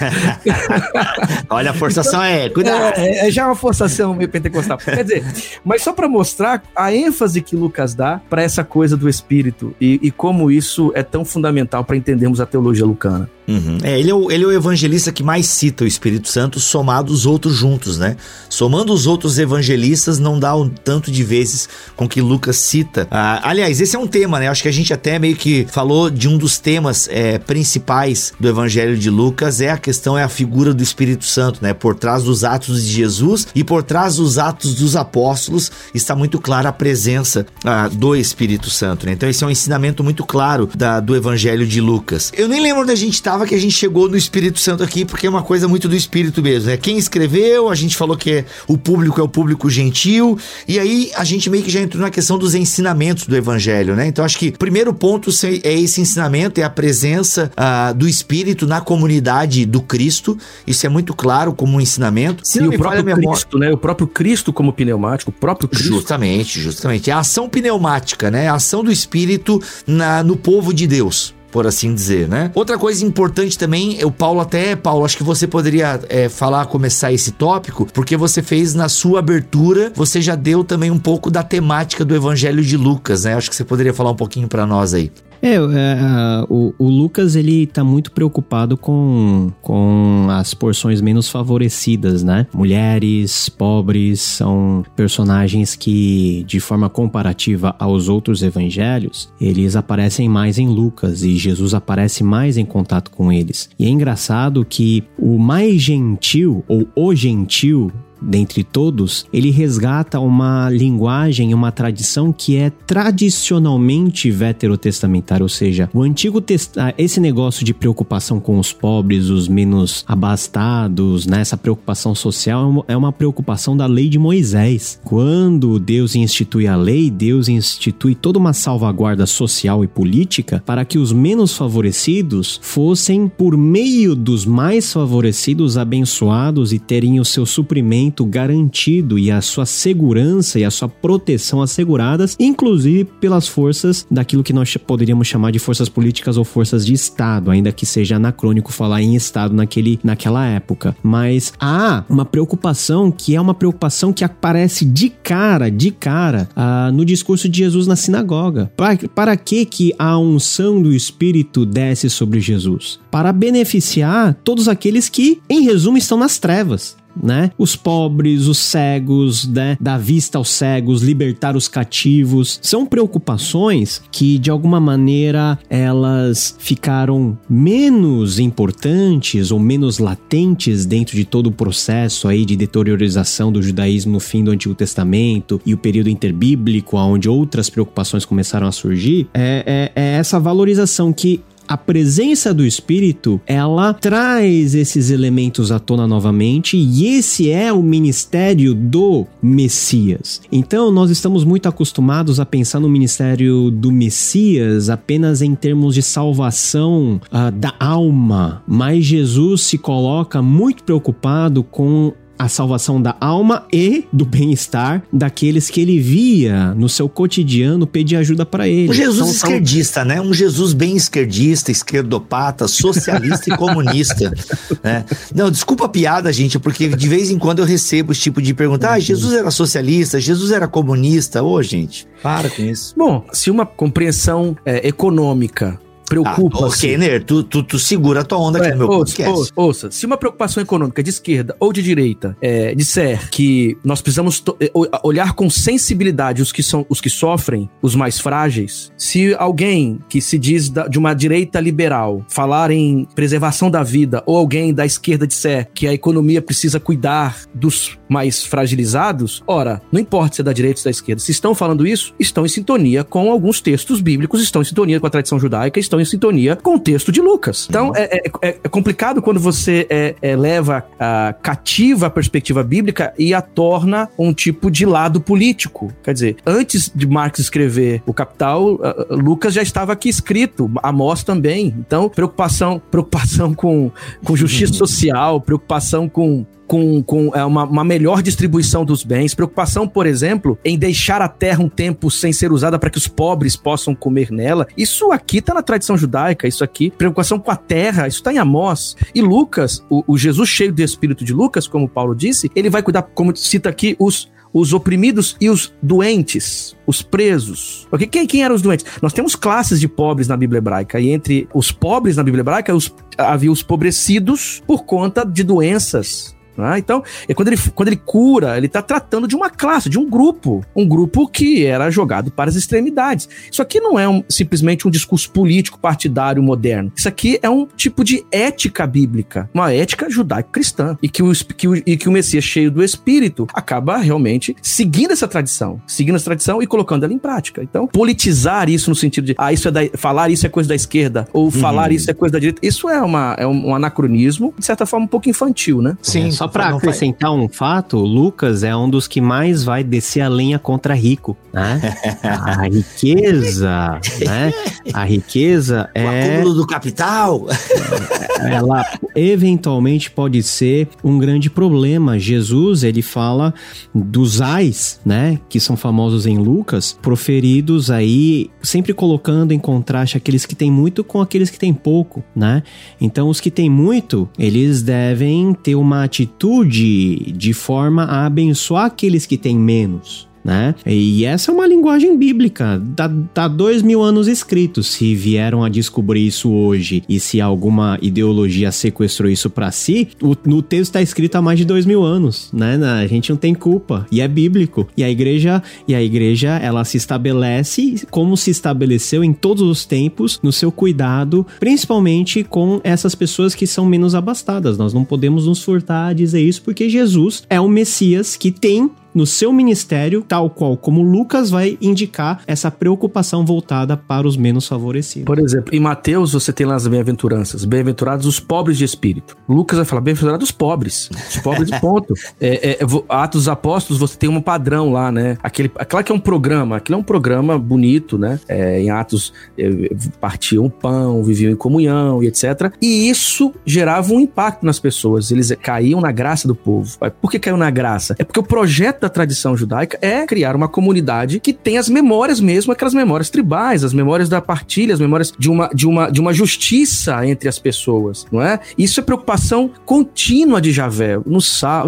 Olha, a forçação é. Cuidado. É, é, já uma forçação meio pentecostal. Quer dizer, mas só para mostrar a ênfase que Lucas dá para essa coisa do Espírito e, e como isso é tão fundamental para entendermos a teologia lucana. Uhum. É, ele é, o, ele é o evangelista que mais cita o Espírito Santo, somado os outros juntos, né? Somando os outros evangelistas, não dá um tanto de vezes com que Lucas cita. Ah, aliás, esse é um tema, né? Acho que a gente até meio que falou de um dos temas é, principais do Evangelho de Lucas, é a questão, é a figura do Espírito Santo, né? Por trás dos atos de Jesus e por trás dos atos dos apóstolos está muito clara a presença ah, do Espírito Santo, né? Então esse é um ensinamento muito claro da, do Evangelho de Lucas. Eu nem lembro onde a gente que a gente chegou no Espírito Santo aqui, porque é uma coisa muito do Espírito mesmo, né? Quem escreveu, a gente falou que é, o público é o público gentil, e aí a gente meio que já entrou na questão dos ensinamentos do Evangelho, né? Então acho que o primeiro ponto é esse ensinamento, é a presença ah, do Espírito na comunidade do Cristo. Isso é muito claro como um ensinamento. Se e o próprio Cristo, né? O próprio Cristo como pneumático, o próprio Cristo. Justamente, justamente. É a ação pneumática, né? A ação do Espírito na, no povo de Deus por assim dizer, né? Outra coisa importante também, o Paulo até, Paulo, acho que você poderia é, falar, começar esse tópico, porque você fez na sua abertura, você já deu também um pouco da temática do Evangelho de Lucas, né? Acho que você poderia falar um pouquinho para nós aí. É, é o, o, Lucas ele tá muito preocupado com, com as porções menos favorecidas, né? Mulheres, pobres, são personagens que, de forma comparativa aos outros evangelhos, eles aparecem mais em Lucas e Jesus aparece mais em contato com eles. E é engraçado que o mais gentil, ou o gentil, dentre todos, ele resgata uma linguagem, uma tradição que é tradicionalmente veterotestamentária, ou seja, o Antigo Testamento, ah, esse negócio de preocupação com os pobres, os menos abastados, né, essa preocupação social é uma preocupação da lei de Moisés. Quando Deus institui a lei, Deus institui toda uma salvaguarda social e política para que os menos favorecidos fossem, por meio dos mais favorecidos, abençoados e terem o seu suprimento garantido e a sua segurança e a sua proteção asseguradas, inclusive pelas forças daquilo que nós poderíamos chamar de forças políticas ou forças de Estado, ainda que seja anacrônico falar em Estado naquele, naquela época. Mas há uma preocupação que é uma preocupação que aparece de cara, de cara, uh, no discurso de Jesus na sinagoga. Para, para que, que a unção do Espírito desce sobre Jesus? Para beneficiar todos aqueles que, em resumo, estão nas trevas né? Os pobres, os cegos, né? Dar vista aos cegos, libertar os cativos. São preocupações que, de alguma maneira, elas ficaram menos importantes ou menos latentes dentro de todo o processo aí de deteriorização do judaísmo no fim do Antigo Testamento e o período interbíblico, onde outras preocupações começaram a surgir. É, é, é essa valorização que a presença do Espírito, ela traz esses elementos à tona novamente e esse é o ministério do Messias. Então, nós estamos muito acostumados a pensar no ministério do Messias apenas em termos de salvação uh, da alma, mas Jesus se coloca muito preocupado com a salvação da alma e do bem-estar daqueles que ele via no seu cotidiano pedir ajuda para ele. Um Jesus são, esquerdista, são... né? Um Jesus bem esquerdista, esquerdopata, socialista e comunista. Né? Não, desculpa a piada, gente, porque de vez em quando eu recebo esse tipo de pergunta. Ah, Jesus era socialista, Jesus era comunista. Ô, gente, para com isso. Bom, se uma compreensão é, econômica preocupa. Ah, Kenner, tu, tu, tu, segura a tua onda aqui é, no meu ouça, podcast. Ouça, ouça, se uma preocupação econômica de esquerda ou de direita é, disser que nós precisamos é, olhar com sensibilidade os que são os que sofrem, os mais frágeis, se alguém que se diz da, de uma direita liberal falar em preservação da vida ou alguém da esquerda disser que a economia precisa cuidar dos mais fragilizados, ora, não importa se é da direita ou da esquerda, se estão falando isso, estão em sintonia com alguns textos bíblicos, estão em sintonia com a tradição judaica, estão estão em sintonia com o texto de Lucas. Então é, é, é, é complicado quando você é, é, leva a, cativa a perspectiva bíblica e a torna um tipo de lado político. Quer dizer, antes de Marx escrever o Capital, Lucas já estava aqui escrito, Amós também. Então, preocupação, preocupação com, com justiça social, preocupação com com, com é, uma, uma, melhor distribuição dos bens, preocupação, por exemplo, em deixar a terra um tempo sem ser usada para que os pobres possam comer nela. Isso aqui está na tradição judaica, isso aqui, preocupação com a terra, isso está em Amós. E Lucas, o, o Jesus cheio do Espírito de Lucas, como Paulo disse, ele vai cuidar, como cita aqui, os os oprimidos e os doentes, os presos. Porque quem, quem eram os doentes? Nós temos classes de pobres na Bíblia hebraica, e entre os pobres na Bíblia hebraica os, havia os pobrecidos por conta de doenças né? Então, é quando, ele, quando ele cura, ele está tratando de uma classe, de um grupo. Um grupo que era jogado para as extremidades. Isso aqui não é um, simplesmente um discurso político partidário moderno. Isso aqui é um tipo de ética bíblica, uma ética judaico-cristã. E que, o, que o, e que o Messias, cheio do Espírito, acaba realmente seguindo essa tradição, seguindo essa tradição e colocando ela em prática. Então, politizar isso no sentido de ah, isso é da, falar isso é coisa da esquerda, ou falar uhum. isso é coisa da direita, isso é, uma, é um, um anacronismo, de certa forma, um pouco infantil, né? Sim, é, só só para acrescentar um fato, Lucas é um dos que mais vai descer a lenha contra rico, né? a riqueza, né? A riqueza é... O acúmulo do capital. ela eventualmente pode ser um grande problema. Jesus, ele fala dos ais, né? Que são famosos em Lucas, proferidos aí, sempre colocando em contraste aqueles que têm muito com aqueles que têm pouco, né? Então, os que têm muito, eles devem ter uma atitude atitude de forma a abençoar aqueles que têm menos né? E essa é uma linguagem bíblica, tá, tá dois mil anos escritos. Se vieram a descobrir isso hoje e se alguma ideologia sequestrou isso para si, o, no texto está escrito há mais de dois mil anos, né? A gente não tem culpa e é bíblico. E a igreja e a igreja ela se estabelece como se estabeleceu em todos os tempos no seu cuidado, principalmente com essas pessoas que são menos abastadas. Nós não podemos nos furtar a dizer isso porque Jesus é o Messias que tem no seu ministério, tal qual como Lucas vai indicar essa preocupação voltada para os menos favorecidos. Por exemplo, em Mateus você tem lá as bem-aventuranças, bem-aventurados os pobres de espírito. Lucas vai falar bem-aventurados os pobres, os pobres de ponto. É, é, Atos dos Apóstolos você tem um padrão lá, né? Aquele, aquela que é um programa, aquilo é um programa bonito, né? É, em Atos é, partiam pão, viviam em comunhão e etc. E isso gerava um impacto nas pessoas. Eles caíam na graça do povo. Por que caiu na graça? É porque o projeto da tradição judaica é criar uma comunidade que tem as memórias mesmo, aquelas memórias tribais, as memórias da partilha, as memórias de uma, de uma, de uma justiça entre as pessoas, não é? Isso é preocupação contínua de Javé, no,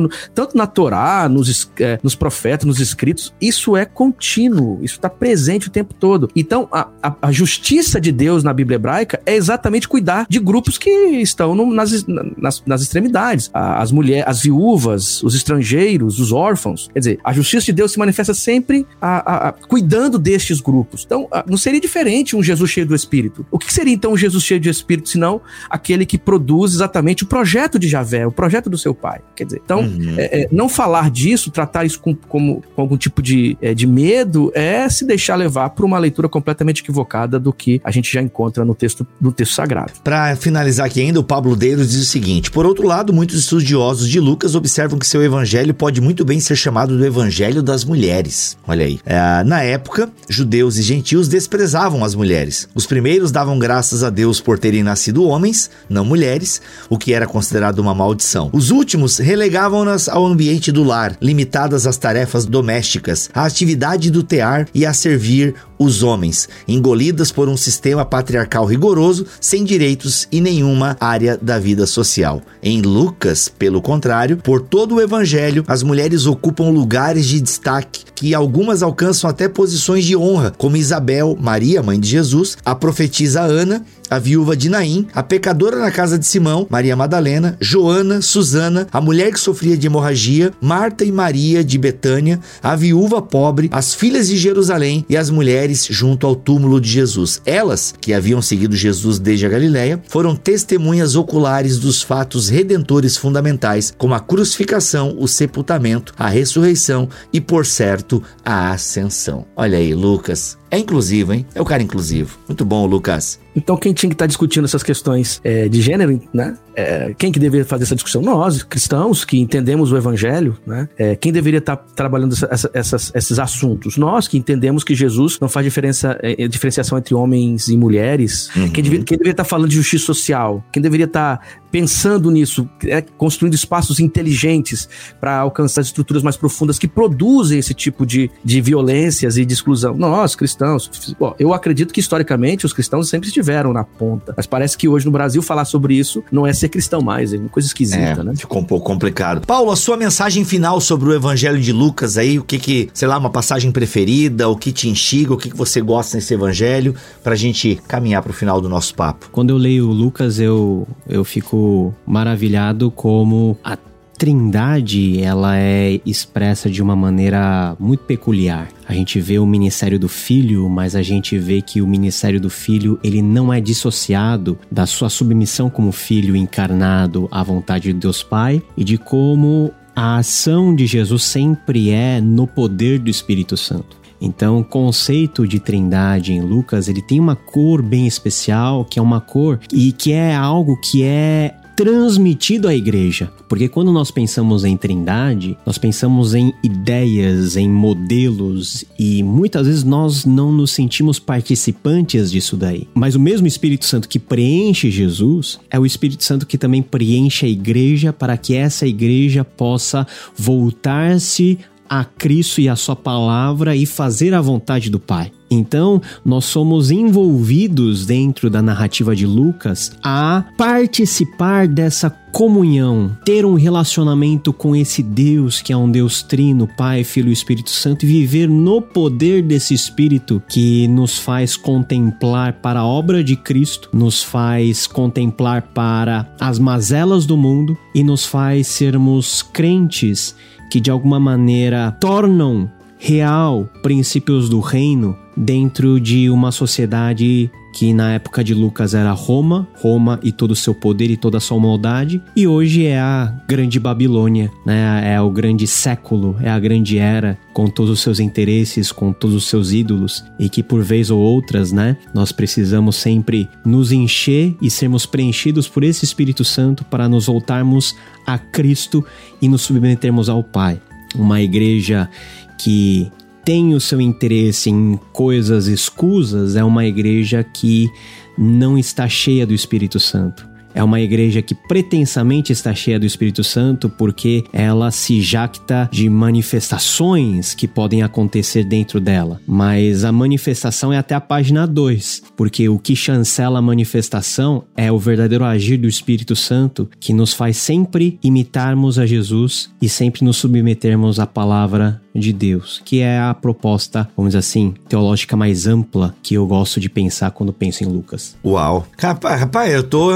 no tanto na Torá, nos, é, nos profetas, nos escritos, isso é contínuo, isso está presente o tempo todo. Então, a, a, a, justiça de Deus na Bíblia hebraica é exatamente cuidar de grupos que estão no, nas, nas, nas extremidades, as mulheres, as viúvas, os estrangeiros, os órfãos. Quer dizer, dizer, a justiça de Deus se manifesta sempre a, a, a, cuidando destes grupos. Então, não seria diferente um Jesus cheio do Espírito. O que seria então um Jesus cheio de Espírito, senão aquele que produz exatamente o projeto de Javé, o projeto do seu pai? Quer dizer, então, uhum. é, é, não falar disso, tratar isso com, como, com algum tipo de, é, de medo, é se deixar levar por uma leitura completamente equivocada do que a gente já encontra no texto, no texto sagrado. Para finalizar aqui ainda, o Pablo Deiros diz o seguinte: por outro lado, muitos estudiosos de Lucas observam que seu evangelho pode muito bem ser chamado do Evangelho das Mulheres. Olha aí. É, na época, judeus e gentios desprezavam as mulheres. Os primeiros davam graças a Deus por terem nascido homens, não mulheres, o que era considerado uma maldição. Os últimos relegavam-nas ao ambiente do lar, limitadas às tarefas domésticas, à atividade do tear e a servir os homens, engolidas por um sistema patriarcal rigoroso, sem direitos e nenhuma área da vida social. Em Lucas, pelo contrário, por todo o evangelho, as mulheres ocupam lugares de destaque que algumas alcançam até posições de honra, como Isabel, Maria, mãe de Jesus, a profetisa Ana a viúva de Naim, a pecadora na casa de Simão, Maria Madalena, Joana, Susana, a mulher que sofria de hemorragia, Marta e Maria de Betânia, a viúva pobre, as filhas de Jerusalém e as mulheres junto ao túmulo de Jesus. Elas, que haviam seguido Jesus desde a Galiléia, foram testemunhas oculares dos fatos redentores fundamentais, como a crucificação, o sepultamento, a ressurreição e, por certo, a ascensão. Olha aí, Lucas, é inclusivo, hein? É o cara inclusivo. Muito bom, Lucas. Então, quem tinha que estar tá discutindo essas questões é, de gênero, né? É, quem que deveria fazer essa discussão? Nós, cristãos, que entendemos o evangelho, né? É, quem deveria estar tá trabalhando essa, essas, esses assuntos? Nós, que entendemos que Jesus não faz diferença, é, é, diferenciação entre homens e mulheres. Uhum. Quem, deveria, quem deveria estar tá falando de justiça social? Quem deveria estar pensando nisso, é, construindo espaços inteligentes para alcançar estruturas mais profundas que produzem esse tipo de, de violências e de exclusão? Nós, cristãos, bom, eu acredito que historicamente os cristãos sempre estiveram na ponta. Mas parece que hoje no Brasil falar sobre isso não é ser cristão mais, é uma coisa esquisita, É, né? ficou um pouco complicado. Paulo, a sua mensagem final sobre o Evangelho de Lucas aí, o que que, sei lá, uma passagem preferida, o que te instiga, o que que você gosta nesse Evangelho, pra gente caminhar pro final do nosso papo. Quando eu leio Lucas, eu, eu fico maravilhado como a Trindade ela é expressa de uma maneira muito peculiar. A gente vê o ministério do Filho, mas a gente vê que o ministério do Filho ele não é dissociado da sua submissão como Filho encarnado à vontade de Deus Pai e de como a ação de Jesus sempre é no poder do Espírito Santo. Então, o conceito de trindade em Lucas, ele tem uma cor bem especial, que é uma cor e que é algo que é transmitido à igreja. Porque quando nós pensamos em trindade, nós pensamos em ideias, em modelos e muitas vezes nós não nos sentimos participantes disso daí. Mas o mesmo Espírito Santo que preenche Jesus é o Espírito Santo que também preenche a igreja para que essa igreja possa voltar-se a Cristo e a sua palavra e fazer a vontade do Pai. Então, nós somos envolvidos dentro da narrativa de Lucas a participar dessa comunhão, ter um relacionamento com esse Deus que é um Deus trino, Pai, Filho e Espírito Santo e viver no poder desse Espírito que nos faz contemplar para a obra de Cristo, nos faz contemplar para as mazelas do mundo e nos faz sermos crentes que de alguma maneira tornam real princípios do reino dentro de uma sociedade que na época de Lucas era Roma, Roma e todo o seu poder e toda a sua maldade, e hoje é a grande Babilônia, né? É o grande século, é a grande era com todos os seus interesses, com todos os seus ídolos, e que por vez ou outras, né, nós precisamos sempre nos encher e sermos preenchidos por esse Espírito Santo para nos voltarmos a Cristo e nos submetermos ao Pai. Uma igreja que tem o seu interesse em coisas escusas é uma igreja que não está cheia do Espírito Santo. É uma igreja que pretensamente está cheia do Espírito Santo porque ela se jacta de manifestações que podem acontecer dentro dela. Mas a manifestação é até a página 2, porque o que chancela a manifestação é o verdadeiro agir do Espírito Santo que nos faz sempre imitarmos a Jesus e sempre nos submetermos à palavra de Deus, que é a proposta, vamos dizer assim, teológica mais ampla que eu gosto de pensar quando penso em Lucas. Uau. Rapaz, rapaz, eu tô.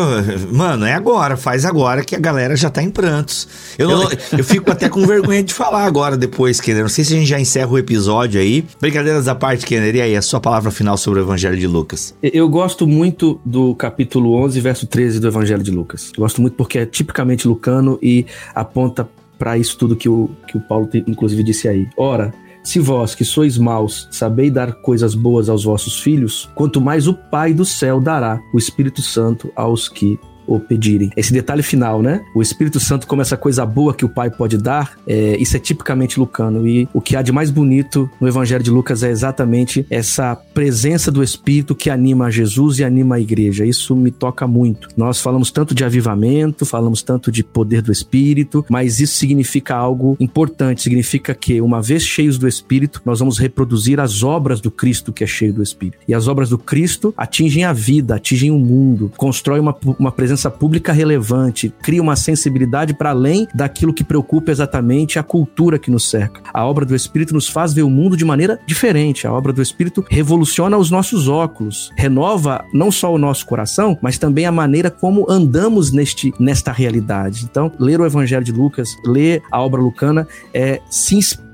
Mano, é agora, faz agora que a galera já tá em prantos. Eu, não- eu fico até com vergonha de falar agora depois, Kenner. Não sei se a gente já encerra o episódio aí. Brincadeiras à parte, Kenner. E aí, a sua palavra final sobre o Evangelho de Lucas? Eu gosto muito do capítulo 11, verso 13 do Evangelho de Lucas. Eu gosto muito porque é tipicamente lucano e aponta para isso tudo que o, que o Paulo, inclusive, disse aí. Ora, se vós, que sois maus, sabeis dar coisas boas aos vossos filhos, quanto mais o Pai do céu dará o Espírito Santo aos que o pedirem. Esse detalhe final, né? O Espírito Santo como essa coisa boa que o Pai pode dar, é, isso é tipicamente lucano. E o que há de mais bonito no Evangelho de Lucas é exatamente essa presença do Espírito que anima a Jesus e anima a igreja. Isso me toca muito. Nós falamos tanto de avivamento, falamos tanto de poder do Espírito, mas isso significa algo importante. Significa que, uma vez cheios do Espírito, nós vamos reproduzir as obras do Cristo que é cheio do Espírito. E as obras do Cristo atingem a vida, atingem o mundo, constrói uma, uma presença pública relevante, cria uma sensibilidade para além daquilo que preocupa exatamente a cultura que nos cerca. A obra do Espírito nos faz ver o mundo de maneira diferente. A obra do Espírito revoluciona os nossos óculos, renova não só o nosso coração, mas também a maneira como andamos neste, nesta realidade. Então, ler o Evangelho de Lucas, ler a obra lucana é se inspirar,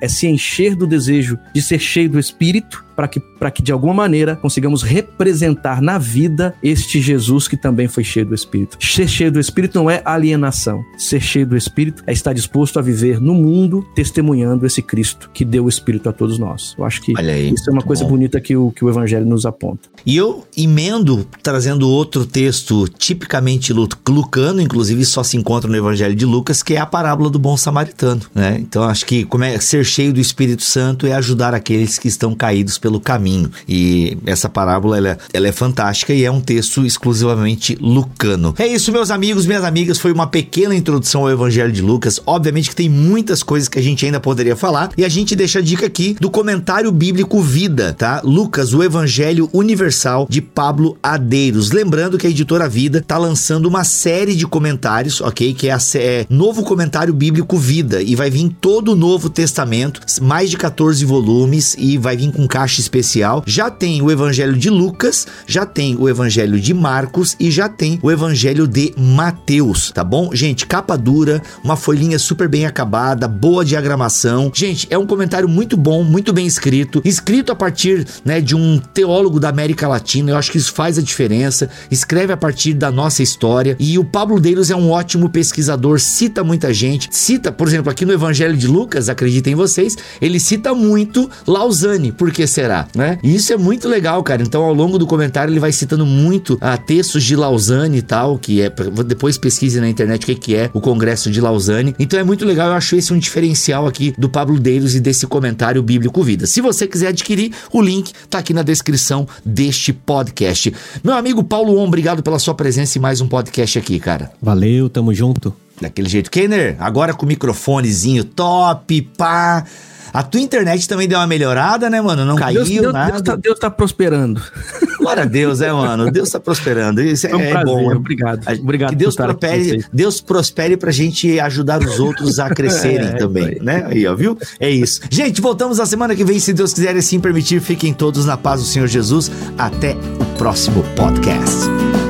é se encher do desejo de ser cheio do Espírito para que, que de alguma maneira consigamos representar na vida este Jesus que também foi cheio do Espírito. Ser cheio do Espírito não é alienação. Ser cheio do Espírito é estar disposto a viver no mundo testemunhando esse Cristo que deu o Espírito a todos nós. Eu acho que aí, isso é uma coisa bom. bonita que o, que o Evangelho nos aponta. E eu emendo trazendo outro texto tipicamente lu- lucano, inclusive só se encontra no Evangelho de Lucas, que é a parábola do bom samaritano, né? Então acho que como é ser cheio do Espírito Santo é ajudar aqueles que estão caídos pelo caminho. E essa parábola ela, ela é fantástica e é um texto exclusivamente lucano. É isso, meus amigos, minhas amigas, foi uma pequena introdução ao Evangelho de Lucas. Obviamente que tem muitas coisas que a gente ainda poderia falar e a gente deixa a dica aqui do comentário bíblico Vida, tá? Lucas, o Evangelho Universal de Pablo Adeiros. Lembrando que a editora Vida tá lançando uma série de comentários, ok? Que é, a, é novo comentário bíblico Vida e vai vir todo o Novo Testamento, mais de 14 volumes e vai vir com caixa especial. Já tem o Evangelho de Lucas, já tem o Evangelho de Marcos e já tem o Evangelho de Mateus, tá bom? Gente, capa dura, uma folhinha super bem acabada, boa diagramação. Gente, é um comentário muito bom, muito bem escrito, escrito a partir, né, de um teólogo da América Latina. Eu acho que isso faz a diferença. Escreve a partir da nossa história e o Pablo Deiros é um ótimo pesquisador, cita muita gente, cita, por exemplo, aqui no Evangelho de Lucas, acreditem vocês, ele cita muito Lausanne, por que será, né? E isso é muito legal, cara. Então, ao longo do comentário, ele vai citando muito ah, textos de Lausanne e tal, que é. Depois pesquise na internet o que, que é o Congresso de Lausanne. Então é muito legal, eu acho esse um diferencial aqui do Pablo Deiros e desse comentário bíblico vida. Se você quiser adquirir, o link tá aqui na descrição deste podcast. Meu amigo Paulo On, obrigado pela sua presença em mais um podcast aqui, cara. Valeu, tamo junto. Daquele jeito. Kenner, agora com o microfonezinho top, pá. A tua internet também deu uma melhorada, né, mano? Não caiu Deus, Deus, nada. Deus tá, Deus tá prosperando. Glória a Deus, é, mano. Deus tá prosperando. Isso é, É um é prazer, bom. obrigado. Obrigado Que Deus prospere. Deus prospere pra gente ajudar os outros a crescerem É, também, aí. né? Aí, ó, viu? É isso. Gente, voltamos na semana que vem, se Deus quiser e assim permitir. Fiquem todos na paz do Senhor Jesus. Até o próximo podcast.